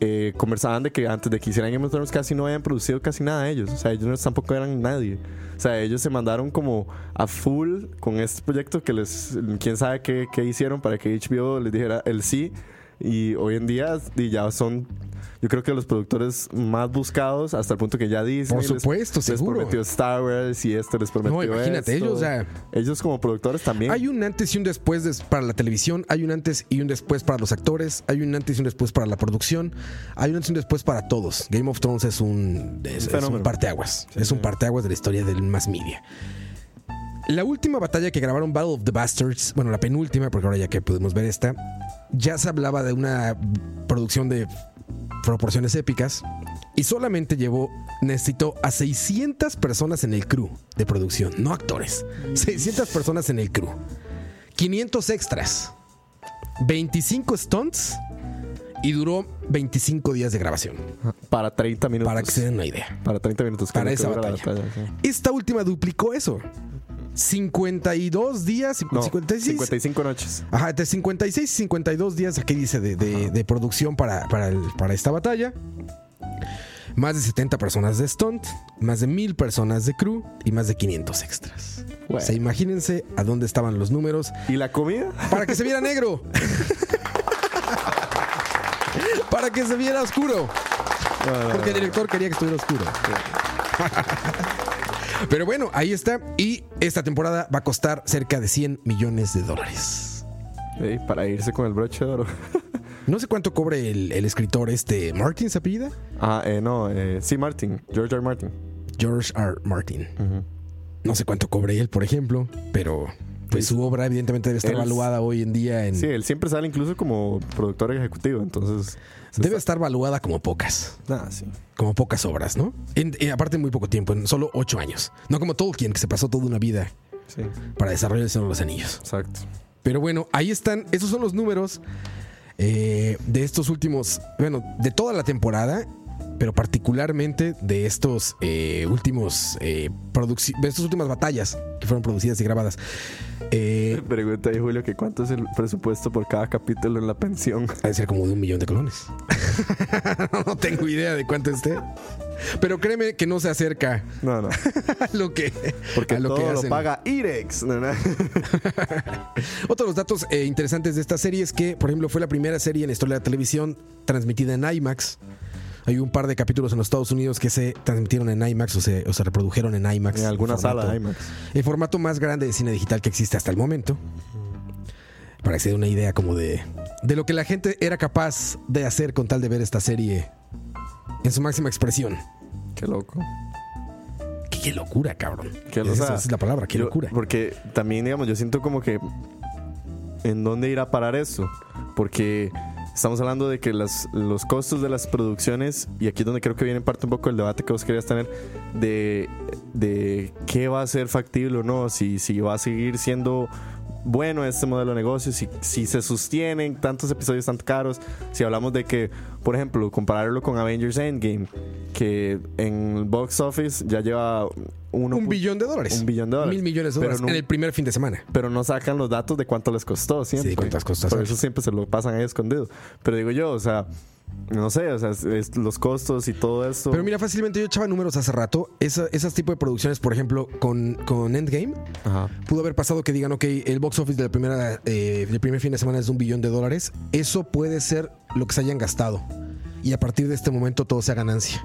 Speaker 2: eh, conversaban de que antes de que hicieran Game of Thrones casi no habían producido casi nada ellos, o sea, ellos tampoco eran nadie, o sea, ellos se mandaron como a full con este proyecto que les, quién sabe qué, qué hicieron para que HBO les dijera el sí, y hoy en día y ya son yo creo que los productores más buscados hasta el punto que ya Disney
Speaker 1: Por
Speaker 2: les-
Speaker 1: supuesto,
Speaker 2: les,
Speaker 1: seguro.
Speaker 2: prometió Star Wars y este les prometió
Speaker 1: No, imagínate,
Speaker 2: esto.
Speaker 1: ellos, o sea,
Speaker 2: ellos como productores también
Speaker 1: Hay un antes y un después des- para la televisión, hay un antes y un después para los actores, hay un antes y un después para la producción, hay un antes y un después para todos. Game of Thrones es un, es, es un parteaguas, es un parteaguas de la historia del mass media. La última batalla que grabaron Battle of the Bastards, bueno, la penúltima, porque ahora ya que pudimos ver esta, ya se hablaba de una producción de proporciones épicas y solamente llevó, necesitó a 600 personas en el crew de producción, no actores. 600 personas en el crew. 500 extras. 25 stunts y duró 25 días de grabación.
Speaker 2: para 30 minutos
Speaker 1: Para que se den una idea.
Speaker 2: para 30 minutos
Speaker 1: Para esa batalla.
Speaker 2: sí.
Speaker 1: Esta última duplicó eso. 52 días,
Speaker 2: no,
Speaker 1: 56.
Speaker 2: 55 noches
Speaker 1: Ajá, de 56 y 52 días, aquí dice, de, de- de producción para, para, el- para esta batalla. más de 70 personas de stunt, más de 1000 personas de crew y más de 500 extras.
Speaker 2: Bueno.
Speaker 1: O sea, imagínense a dónde estaban los números
Speaker 2: ¿Y la comida?
Speaker 1: para que se viera negro. para que se viera oscuro. Porque el director quería que estuviera oscuro. Pero bueno, ahí está. Y esta temporada va a costar cerca de 100 millones de dólares.
Speaker 2: Para irse con el broche de oro.
Speaker 1: No sé cuánto cobre el, el escritor este. ¿Martin se apellida?
Speaker 2: ah, eh, no, eh, sí, Martin. George R. Martin.
Speaker 1: George R. Martin. No sé cuánto cobre él, por ejemplo, pero pues su obra evidentemente debe estar
Speaker 2: Él-
Speaker 1: valuada hoy en día en...
Speaker 2: Sí, él siempre sale incluso como productor ejecutivo, entonces...
Speaker 1: Debe
Speaker 2: está-
Speaker 1: estar valuada como pocas.
Speaker 2: Ah, sí.
Speaker 1: Como pocas obras, ¿no? En, en- aparte en muy poco tiempo, en solo ocho años. No como Tolkien, que se pasó toda una vida
Speaker 2: Sí,
Speaker 1: para desarrollar el Señor de los Anillos.
Speaker 2: exacto.
Speaker 1: Pero bueno, ahí están, esos son los números eh, de estos últimos, bueno, de toda la temporada, pero particularmente de estos eh, últimos, eh, de estas últimas batallas que fueron producidas y grabadas. Eh,
Speaker 2: Pregunta ahí, Julio, que cuánto es el presupuesto por cada capítulo en la pensión.
Speaker 1: ha de ser como de un millón de colones. no tengo idea de cuánto esté. Pero créeme que no se acerca
Speaker 2: No, no.
Speaker 1: a lo que,
Speaker 2: Porque
Speaker 1: a lo
Speaker 2: todo
Speaker 1: que
Speaker 2: lo paga Irex. No, no.
Speaker 1: Otro de los datos eh, interesantes de esta serie es que, por ejemplo, fue la primera serie en la historia de la televisión transmitida en IMAX. Hay un par de capítulos en los Estados Unidos que se transmitieron en IMAX o se, o se reprodujeron en IMAX.
Speaker 2: En alguna sala de IMAX.
Speaker 1: El formato más grande de cine digital que existe hasta el momento. Para que se dé una idea como de, de lo que la gente era capaz de hacer con tal de ver esta serie en su máxima expresión.
Speaker 2: Qué loco.
Speaker 1: Qué, qué locura, cabrón.
Speaker 2: Que, o
Speaker 1: Esa
Speaker 2: sea,
Speaker 1: es la palabra, qué
Speaker 2: yo-
Speaker 1: locura.
Speaker 2: Porque también, digamos, yo siento como que. ¿En dónde irá a parar eso? Porque estamos hablando de que las, los costos de las producciones, y aquí es donde creo que viene parte un poco el debate que vos querías tener, de, de qué va a ser factible o no, si, si va a seguir siendo bueno este modelo de negocio, si, si se sostienen tantos episodios tan caros, si hablamos de que, por ejemplo, compararlo con Avengers Endgame, que en el box office ya lleva uno
Speaker 1: un billón de dólares.
Speaker 2: un billón de dólares.
Speaker 1: Mil millones de
Speaker 2: Pero
Speaker 1: dólares
Speaker 2: no-
Speaker 1: en el primer fin de semana.
Speaker 2: pero no sacan los datos de cuánto les costó siempre.
Speaker 1: Sí, cuántas costas
Speaker 2: Por eso siempre se lo pasan ahí escondido. Pero digo yo, o sea, no sé, o sea, es- los costos y todo esto.
Speaker 1: Pero mira, fácilmente yo echaba números hace rato. Esa, esas tipos de producciones, por ejemplo, con, con Endgame,
Speaker 2: Ajá.
Speaker 1: pudo haber pasado que digan, ok, el box office de la primera, eh, del primer fin de semana es de un billón de dólares. Eso puede ser lo que se hayan gastado. Y a partir de este momento todo sea ganancia.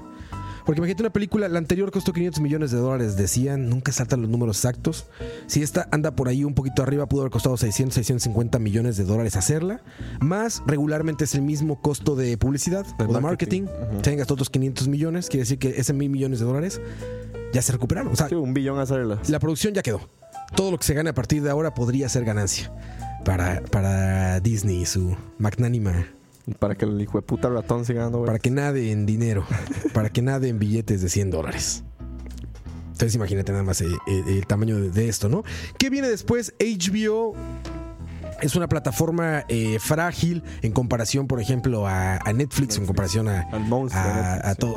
Speaker 1: Porque imagínate una película, la anterior costó 500 millones de dólares, decían, nunca saltan los números exactos. Si esta anda por ahí un poquito arriba, pudo haber costado 600, 650 millones de dólares hacerla. Más regularmente es el mismo costo de publicidad
Speaker 2: De
Speaker 1: o de marketing.
Speaker 2: marketing.
Speaker 1: Se han gastado otros 500 millones, quiere decir que ese mil millones de dólares ya se recuperaron. O sea,
Speaker 2: Sí, un billón hacerla.
Speaker 1: la producción ya quedó. Todo lo que se gane a partir de ahora podría ser ganancia para, para Disney y su magnánima.
Speaker 2: Para que el hijo de puta ratón siga dando
Speaker 1: Para que nade en dinero. para que nade en billetes de 100 dólares. Entonces imagínate nada más el, el- el tamaño de esto, ¿no? ¿Qué viene después? HBO es una plataforma eh, frágil en comparación, por ejemplo, a, a Netflix, en comparación a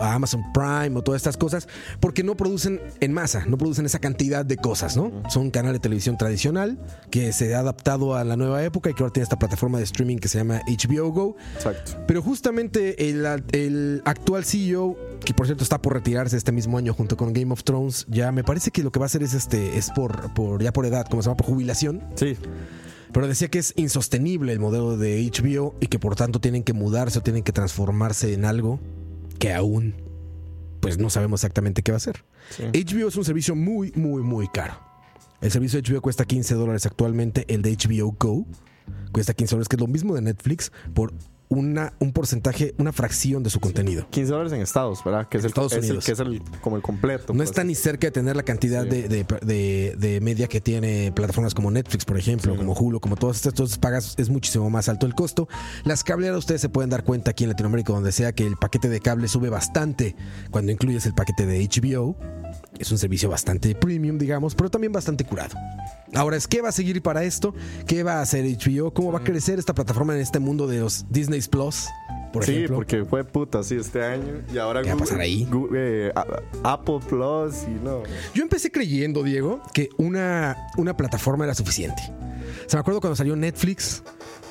Speaker 1: Amazon Prime o todas estas cosas, porque no producen en masa, no producen esa cantidad de cosas, ¿no? Son un canal de televisión tradicional que se ha adaptado a la nueva época y que ahora tiene esta plataforma de streaming que se llama HBO Go.
Speaker 2: Exacto.
Speaker 1: Pero justamente el, el actual CEO, que por cierto está por retirarse este mismo año junto con Game of Thrones, ya me parece que lo que va a hacer es este es por, por ya por edad, como se llama, por jubilación.
Speaker 2: Sí.
Speaker 1: Pero decía que es insostenible el modelo de HBO y que por tanto tienen que mudarse o tienen que transformarse en algo que aún pues no sabemos exactamente qué va a ser.
Speaker 2: Sí.
Speaker 1: HBO es un servicio muy, muy, muy caro. El servicio de HBO cuesta 15 dólares actualmente, el de HBO Go cuesta 15 dólares, que es lo mismo de Netflix, por una, un porcentaje, una fracción de su contenido.
Speaker 2: 15 dólares en Estados, ¿verdad? Que es el,
Speaker 1: Estados
Speaker 2: es el-
Speaker 1: Unidos.
Speaker 2: que es el, como el completo.
Speaker 1: No
Speaker 2: pues.
Speaker 1: está ni cerca de tener la cantidad
Speaker 2: Sí.
Speaker 1: de, de- de- de media que tiene plataformas como Netflix, por ejemplo,
Speaker 2: Sí.
Speaker 1: como Hulu, como todas estas. Entonces pagas, es muchísimo más alto el costo. Las cableras, ustedes se pueden dar cuenta aquí en Latinoamérica, donde sea que el paquete de cable sube bastante cuando incluyes el paquete de HBO. Es un servicio bastante premium, digamos, pero también bastante curado. Ahora es qué va a seguir para esto, qué va a hacer HBO, cómo va a crecer esta plataforma en este mundo de los Disney Plus, por
Speaker 2: sí,
Speaker 1: ejemplo.
Speaker 2: porque fue puta, sí, este año. Y ahora
Speaker 1: ¿Qué va a pasar ahí?
Speaker 2: Eh, Apple Plus y no.
Speaker 1: Yo empecé creyendo, Diego, que una, una plataforma era suficiente. O sea, me acuerdo cuando salió Netflix,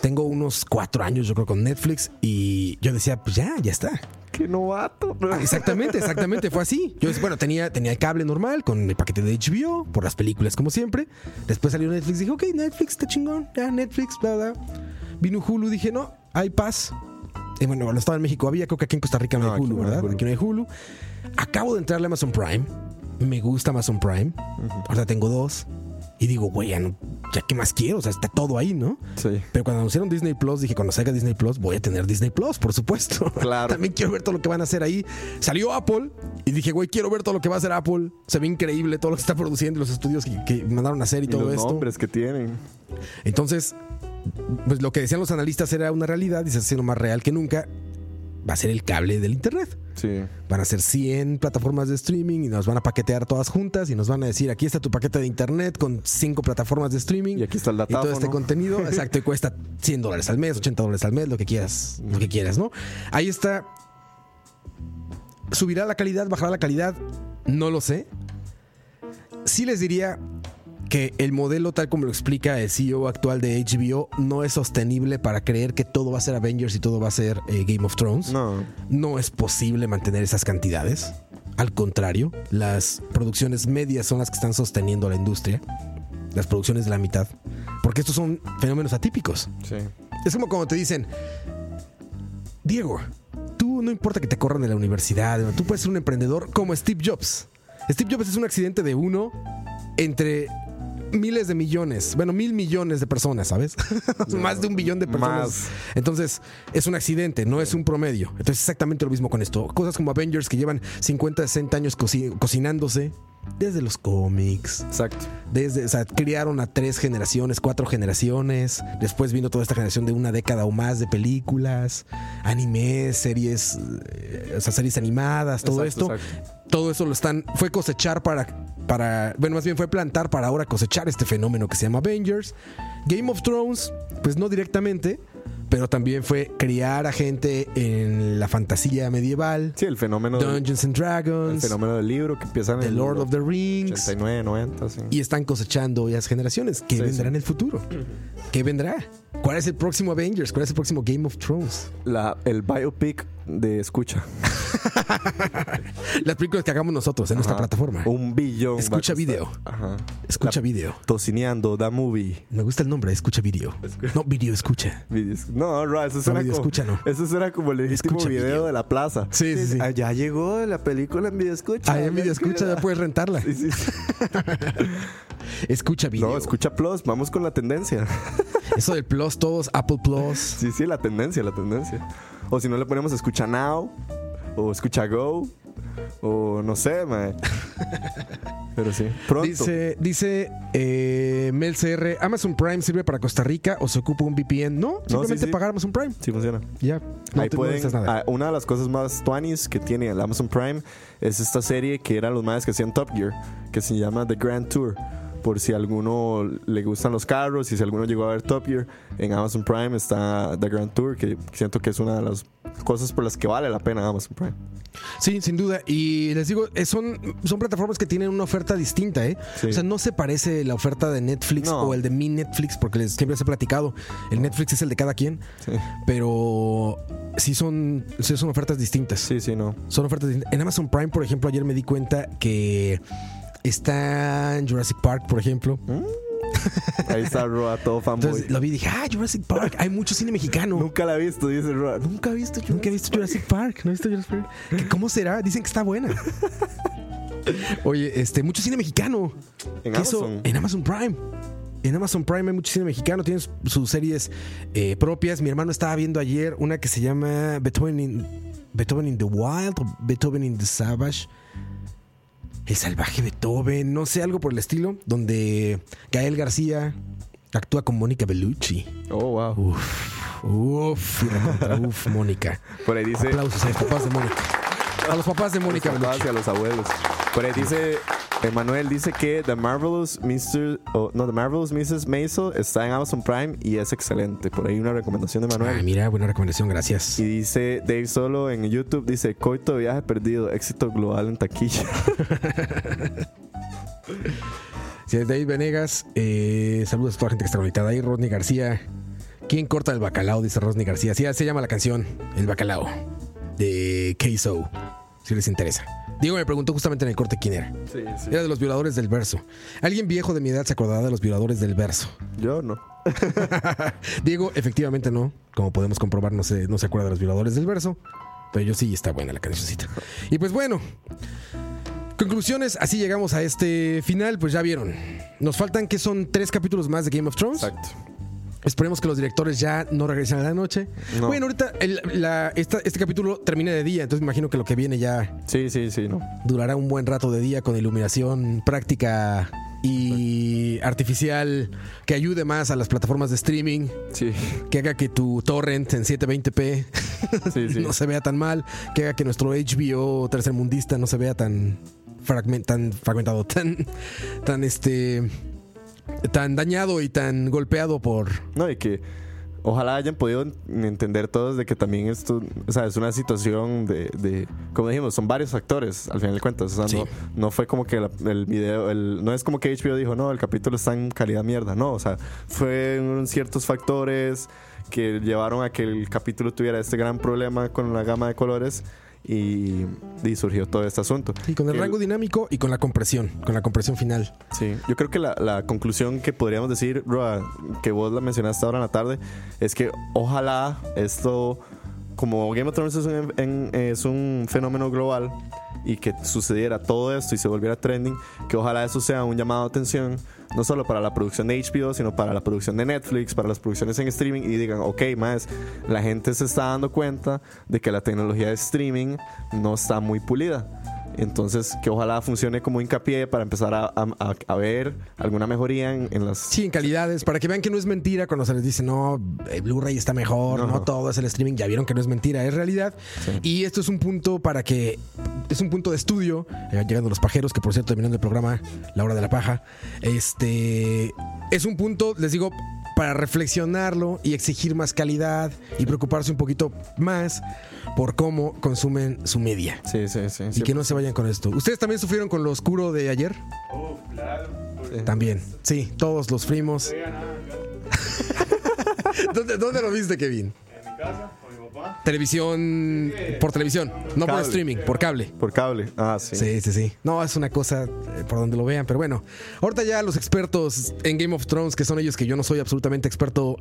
Speaker 1: tengo unos cuatro años, yo creo, con Netflix, y yo decía, pues ya, ya está.
Speaker 2: Qué novato.
Speaker 1: Exactamente, exactamente, fue así. Yo, bueno, tenía, tenía el cable normal con el paquete de HBO, por las películas como siempre. Después salió Netflix, dije, ok, Netflix está chingón, ya, Netflix, bla, bla. Vino Hulu, dije, no, hay paz. Y bueno, cuando estaba en México había, creo que aquí en Costa Rica no,
Speaker 2: No,
Speaker 1: hay
Speaker 2: aquí
Speaker 1: Hulu,
Speaker 2: no hay
Speaker 1: ¿verdad?
Speaker 2: Hulu.
Speaker 1: Aquí no hay Hulu. Acabo de entrarle a Amazon Prime. Me gusta Amazon Prime. Ahora tengo dos. Y digo, güey, ya, no- ya qué más quiero, o sea, está todo ahí, ¿no?
Speaker 2: Sí.
Speaker 1: Pero cuando anunciaron Disney Plus, dije, cuando salga Disney Plus, voy a tener Disney Plus, por supuesto.
Speaker 2: Claro.
Speaker 1: También quiero ver todo lo que van a hacer ahí. Salió Apple y dije, güey, quiero ver todo lo que va a hacer Apple. Se ve increíble todo lo que está produciendo, los estudios que, que mandaron a hacer y,
Speaker 2: Y
Speaker 1: todo
Speaker 2: los
Speaker 1: esto.
Speaker 2: nombres que tienen.
Speaker 1: Entonces, pues lo que decían los analistas era una realidad y se está haciendo más real que nunca. Va a ser el cable del Internet.
Speaker 2: Sí.
Speaker 1: Van a ser 100 plataformas de streaming y nos van a paquetear todas juntas y nos van a decir, aquí está tu paquete de Internet con cinco plataformas de streaming.
Speaker 2: Y aquí está el
Speaker 1: Y todo este
Speaker 2: datáfono.
Speaker 1: contenido, exacto, y cuesta 100 dólares al mes, 80 dólares al mes, lo que quieras, lo que quieras, ¿no? Ahí está. ¿Subirá la calidad? ¿Bajará la calidad? No lo sé. Sí les diría que el modelo tal como lo explica el CEO actual de HBO no es sostenible para creer que todo va a ser Avengers y todo va a ser eh, Game of Thrones.
Speaker 2: No.
Speaker 1: No es posible mantener esas cantidades. Al contrario, las producciones medias son las que están sosteniendo a la industria. Las producciones de la mitad. Porque estos son fenómenos atípicos.
Speaker 2: Sí.
Speaker 1: Es como cuando te dicen, Diego, tú no importa que te corran de la universidad, tú puedes ser un emprendedor como Steve Jobs. Steve Jobs es un accidente de uno entre miles de millones, bueno, mil millones de personas, ¿sabes? Más de un billón de personas.
Speaker 2: Más.
Speaker 1: Entonces, es un accidente, no es un promedio. Entonces, exactamente lo mismo con esto. Cosas como Avengers que llevan 50, 60 años coci- cocinándose desde los cómics,
Speaker 2: Exacto.
Speaker 1: desde, o sea, criaron a tres generaciones, cuatro generaciones. Después vino toda esta generación de una década o más de películas, animes, series, eh, o sea, series animadas, todo
Speaker 2: Exacto,
Speaker 1: esto.
Speaker 2: exacto.
Speaker 1: Todo eso lo están, fue cosechar para, para, bueno, más bien fue plantar para ahora cosechar este fenómeno que se llama Avengers. Game of Thrones, pues no directamente, pero también fue criar a gente en la fantasía medieval,
Speaker 2: Sí, el fenómeno,
Speaker 1: Dungeons and
Speaker 2: el
Speaker 1: Dragons,
Speaker 2: fenómeno del libro que empieza en
Speaker 1: The
Speaker 2: el
Speaker 1: Lord of the Rings.
Speaker 2: 89, 90, sí.
Speaker 1: Y están cosechando ya generaciones. ¿Qué
Speaker 2: Sí,
Speaker 1: vendrá
Speaker 2: sí.
Speaker 1: en el futuro? ¿Qué vendrá? ¿Cuál es el próximo Avengers? ¿Cuál es el próximo Game of Thrones?
Speaker 2: La, el biopic de escucha.
Speaker 1: Las películas que hagamos nosotros en nuestra plataforma.
Speaker 2: Un billón.
Speaker 1: Escucha video.
Speaker 2: Ajá.
Speaker 1: Escucha
Speaker 2: La-
Speaker 1: video.
Speaker 2: Tocineando, da movie.
Speaker 1: Me gusta el nombre, escucha video. No, video escucha.
Speaker 2: No, Ra, eso será
Speaker 1: video
Speaker 2: como,
Speaker 1: escucha, no.
Speaker 2: Eso será como el legítimo
Speaker 1: Escucha
Speaker 2: video,
Speaker 1: video.
Speaker 2: de la plaza.
Speaker 1: Sí, sí, sí.
Speaker 2: Ah, Ya llegó la película en video escucha.
Speaker 1: Ah, en video escucha, ya puedes rentarla.
Speaker 2: Sí, sí, sí.
Speaker 1: Escucha video.
Speaker 2: No, escucha Plus, vamos con la tendencia.
Speaker 1: Eso del Plus, todos, Apple Plus.
Speaker 2: Sí, sí, la tendencia, la tendencia. O si no le ponemos escucha Now, o escucha Go, o no sé, mae. Pero sí, pronto.
Speaker 1: Dice, dice eh, Mel CR, ¿Amazon Prime sirve para Costa Rica o se ocupa un VPN? No, simplemente
Speaker 2: sí.
Speaker 1: pagar Amazon Prime.
Speaker 2: Sí funciona.
Speaker 1: Ya, no
Speaker 2: Ahí
Speaker 1: te
Speaker 2: pueden,
Speaker 1: nada.
Speaker 2: ah, una de las cosas más tuanis que tiene el Amazon Prime es esta serie que eran los más que hacían Top Gear, que se llama The Grand Tour. Por si a alguno le gustan los carros y si alguno llegó a ver Top Gear, en Amazon Prime está The Grand Tour, que siento que es una de las cosas por las que vale la pena Amazon Prime.
Speaker 1: Sí, sin duda. Y les digo, son, son plataformas que tienen una oferta distinta, ¿eh?
Speaker 2: Sí.
Speaker 1: O sea, no se parece la oferta de Netflix
Speaker 2: No.
Speaker 1: o el de mi Netflix, porque les, siempre les he platicado. El Netflix es el de cada quien,
Speaker 2: Sí,
Speaker 1: pero sí son, sí son ofertas distintas.
Speaker 2: sí, sí, no.
Speaker 1: Son ofertas distintas. En Amazon Prime, por ejemplo, ayer me di cuenta que está en Jurassic Park, por ejemplo.
Speaker 2: Ahí está Roa, todo fanboy.
Speaker 1: Entonces lo vi y dije, ah, Jurassic Park. Hay mucho cine mexicano.
Speaker 2: Nunca la he visto, dice Roa. Nunca he visto.
Speaker 1: Nunca he visto Jurassic Park. No he visto Jurassic Park. ¿Qué- ¿Cómo será? Dicen que está buena. Oye, este, mucho cine mexicano.
Speaker 2: En
Speaker 1: Que eso-
Speaker 2: Amazon.
Speaker 1: en Amazon Prime. En Amazon Prime hay mucho cine mexicano. Tienen sus- sus series eh, propias. Mi hermano estaba viendo ayer una que se llama Beethoven in, Beethoven in the Wild o Beethoven in the Savage. El salvaje Beethoven, no sé, algo por el estilo. Donde Gael García actúa con Mónica Bellucci.
Speaker 2: Oh, wow.
Speaker 1: Uf, uf, y recontra, uf, Mónica.
Speaker 2: Por ahí dice.
Speaker 1: Aplausos a los papás de Mónica. A los papás de Mónica
Speaker 2: los papás
Speaker 1: Bellucci.
Speaker 2: y a los abuelos. Por ahí dice, Emanuel dice que The Marvelous Mr. o no, The Marvelous Mrs. Maisel está en Amazon Prime y es excelente. Por ahí una recomendación de
Speaker 1: Ah,
Speaker 2: Manuel.
Speaker 1: mira, buena recomendación, gracias.
Speaker 2: Y dice Dave Solo en YouTube, dice, coito de viaje perdido, éxito global en taquilla.
Speaker 1: Sí, David Venegas, eh, saludos a toda la gente que está conectada ahí. Rodney García. ¿Quién corta el bacalao? Dice Rodney García. Sí, así se llama la canción, El Bacalao. de KSO, si les interesa. Diego me preguntó justamente en el corte quién era.
Speaker 2: Sí, sí.
Speaker 1: Era de los violadores del verso. Alguien viejo de mi edad se acordará de los violadores del verso.
Speaker 2: Yo no.
Speaker 1: Diego, efectivamente no. Como podemos comprobar, no se, no se acuerda de los violadores del verso. Pero yo sí, está buena la cancioncita. Y pues bueno, conclusiones. Así llegamos a este final. Pues ya vieron. Nos faltan que son tres capítulos más de Game of Thrones.
Speaker 2: Exacto.
Speaker 1: Esperemos que los directores ya no regresen a la noche.
Speaker 2: No.
Speaker 1: Bueno, ahorita el- la- esta- este capítulo termina de día, entonces me imagino que lo que viene ya
Speaker 2: Sí, sí, sí, no.
Speaker 1: durará un buen rato de día con iluminación práctica y artificial que ayude más a las plataformas de streaming,
Speaker 2: Sí,
Speaker 1: que haga que tu torrent en 720p
Speaker 2: sí, sí.
Speaker 1: no se vea tan mal, que haga que nuestro HBO tercermundista no se vea tan, tan fragmentado, tan, tan este, tan dañado y tan golpeado por
Speaker 2: No, y que ojalá hayan podido en- entender todos de que también esto, o sea, es una situación de, de como dijimos, son varios factores al final de cuentas. O sea,
Speaker 1: Sí.
Speaker 2: no, no fue como que la- el video, el, no es como que HBO dijo, no, el capítulo está en calidad mierda. No, o sea, fueron ciertos factores que llevaron a que el capítulo tuviera este gran problema con la gama de colores y, y surgió todo este asunto.
Speaker 1: Sí, con el
Speaker 2: Que
Speaker 1: rango dinámico y con la compresión, con la compresión final.
Speaker 2: Sí, yo creo que la, la conclusión que podríamos decir, Roa, que vos la mencionaste ahora en la tarde, es que ojalá esto, como Game of Thrones es un, en- es un fenómeno global y que sucediera todo esto y se volviera trending, que ojalá eso sea un llamado de atención, no solo para la producción de HBO, sino para la producción de Netflix, para las producciones en streaming y digan, ok, más, la gente se está dando cuenta de que la tecnología de streaming no está muy pulida. Entonces, que ojalá funcione como hincapié para empezar a, a- ver alguna mejoría en, en las...
Speaker 1: Sí, en calidades, para que vean que no es mentira cuando se les dice, no, el Blu-ray está mejor, no.
Speaker 2: No.
Speaker 1: todo es el streaming, ya vieron que no es mentira, es realidad. Y esto es un punto para que, es un punto de estudio, eh, llegando los pajeros, que por cierto, terminando el programa, la hora de la paja, este, es un punto, les digo, para reflexionarlo y exigir más calidad y preocuparse un poquito más por cómo consumen su media.
Speaker 2: Sí, sí, sí.
Speaker 1: Y que no se vayan con esto. ¿Ustedes también sufrieron con lo oscuro de ayer? También. Sí, todos los primos. ¿Dónde, dónde lo viste, Kevin?
Speaker 7: En mi casa.
Speaker 1: Televisión. Por televisión, no por streaming, por cable.
Speaker 2: Por cable. Ah, sí.
Speaker 1: Sí, sí, sí. No, es una cosa eh, por donde lo vean, pero bueno. Ahorita ya los expertos en Game of Thrones, que son ellos que yo no soy absolutamente experto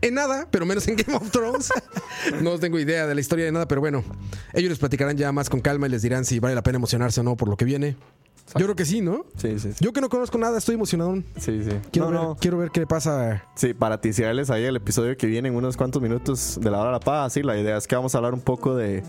Speaker 1: en nada, pero menos en Game of Thrones. no tengo idea de la historia de nada, pero bueno. Ellos les platicarán ya más con calma y les dirán si vale la pena emocionarse o no por lo que viene. Yo creo que sí, ¿no?
Speaker 2: Sí, sí, sí.
Speaker 1: Yo que no conozco nada, estoy emocionado.
Speaker 2: Sí, sí.
Speaker 1: Quiero,
Speaker 2: no,
Speaker 1: ver,
Speaker 2: no.
Speaker 1: quiero ver qué le pasa.
Speaker 2: Sí, para ticiarles ahí el episodio que viene en unos cuantos minutos de la hora de la paz. Sí, la idea es que vamos a hablar un poco de,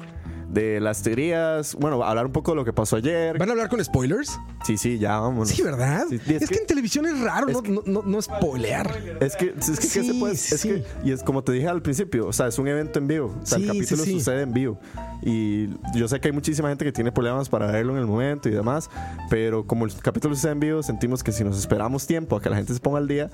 Speaker 2: de las teorías. Bueno, hablar un poco de lo que pasó ayer.
Speaker 1: ¿Van a hablar con spoilers?
Speaker 2: Sí, sí, ya vamos.
Speaker 1: Sí, ¿verdad?
Speaker 2: Sí,
Speaker 1: es, que, en televisión es raro
Speaker 2: es
Speaker 1: no,
Speaker 2: que-
Speaker 1: no, no, no spoilear.
Speaker 2: Es que, es que, ¿qué
Speaker 1: Sí,
Speaker 2: se puede- es
Speaker 1: sí.
Speaker 2: que- y es como te dije al principio, o sea, es un evento en vivo. O sea, el capítulo sucede en vivo. Y yo sé que hay muchísima gente que tiene problemas para verlo en el momento y demás, pero como el capítulo sucede en vivo, sentimos que si nos esperamos tiempo a que la gente se ponga al día,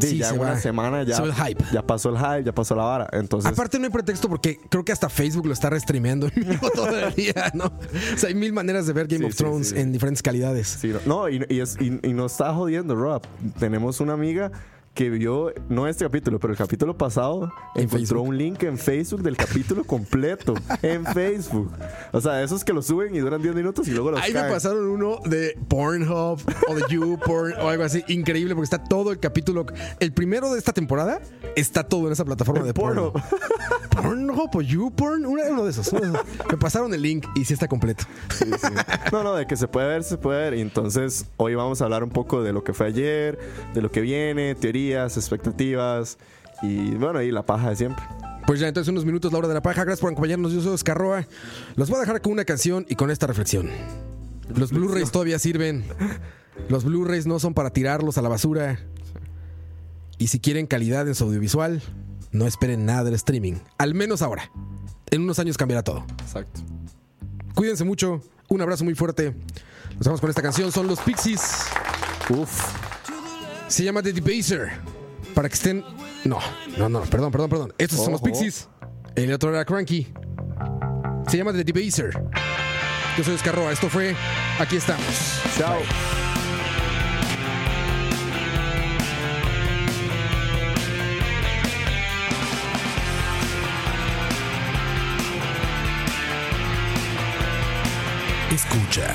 Speaker 1: Sí,
Speaker 2: ya
Speaker 1: se
Speaker 2: una
Speaker 1: va.
Speaker 2: semana ya,
Speaker 1: el hype.
Speaker 2: ya pasó el hype, ya pasó la vara. Entonces,
Speaker 1: Aparte no hay pretexto porque creo que hasta Facebook lo está restreameando vivo todo el día, ¿no? O sea, hay mil maneras de ver Game
Speaker 2: Sí,
Speaker 1: of
Speaker 2: sí,
Speaker 1: Thrones
Speaker 2: sí.
Speaker 1: en diferentes calidades.
Speaker 2: Sí, no, no, y, y, es- y- y nos está jodiendo, Rob. Tenemos una amiga que vio, no este capítulo, pero el capítulo pasado,
Speaker 1: En
Speaker 2: encontró
Speaker 1: Facebook.
Speaker 2: un link en Facebook del capítulo completo. en Facebook. O sea, esos que lo suben y duran 10 minutos y luego los
Speaker 1: Ahí me pasaron uno de Pornhub o de YouPorn o algo así. Increíble porque está todo el capítulo. El primero de esta temporada está todo en esa plataforma de porno. Pornhub o YouPorn, uno de esos. uno de esos. Me pasaron el link y sí está completo.
Speaker 2: Sí, sí. No, no, de que se puede ver, se puede ver. Y entonces, hoy vamos a hablar un poco de lo que fue ayer, de lo que viene, teorías, expectativas y bueno, y la paja de siempre.
Speaker 1: Pues ya, entonces unos minutos la hora de la paja. Gracias por acompañarnos. Yo soy Oscar Roa. Los voy a dejar con una canción y con esta reflexión. Los Blu-rays todavía sirven. Los Blu-rays no son para tirarlos a la basura. Y si quieren calidad en su audiovisual, no esperen nada del streaming. Al menos ahora. En unos años cambiará todo.
Speaker 2: Exacto.
Speaker 1: Cuídense mucho. Un abrazo muy fuerte. Nos vamos con esta canción. Son los Pixies.
Speaker 2: Uf.
Speaker 1: Se llama The Debaser. Para que estén. No, no, no, perdón, perdón, perdón. Estos son los
Speaker 2: Ojo.
Speaker 1: Pixies. El otro era Cranky. Se llama The Debaser. Yo soy Escarroa. Esto fue Aquí estamos.
Speaker 2: Chao.
Speaker 3: Escucha.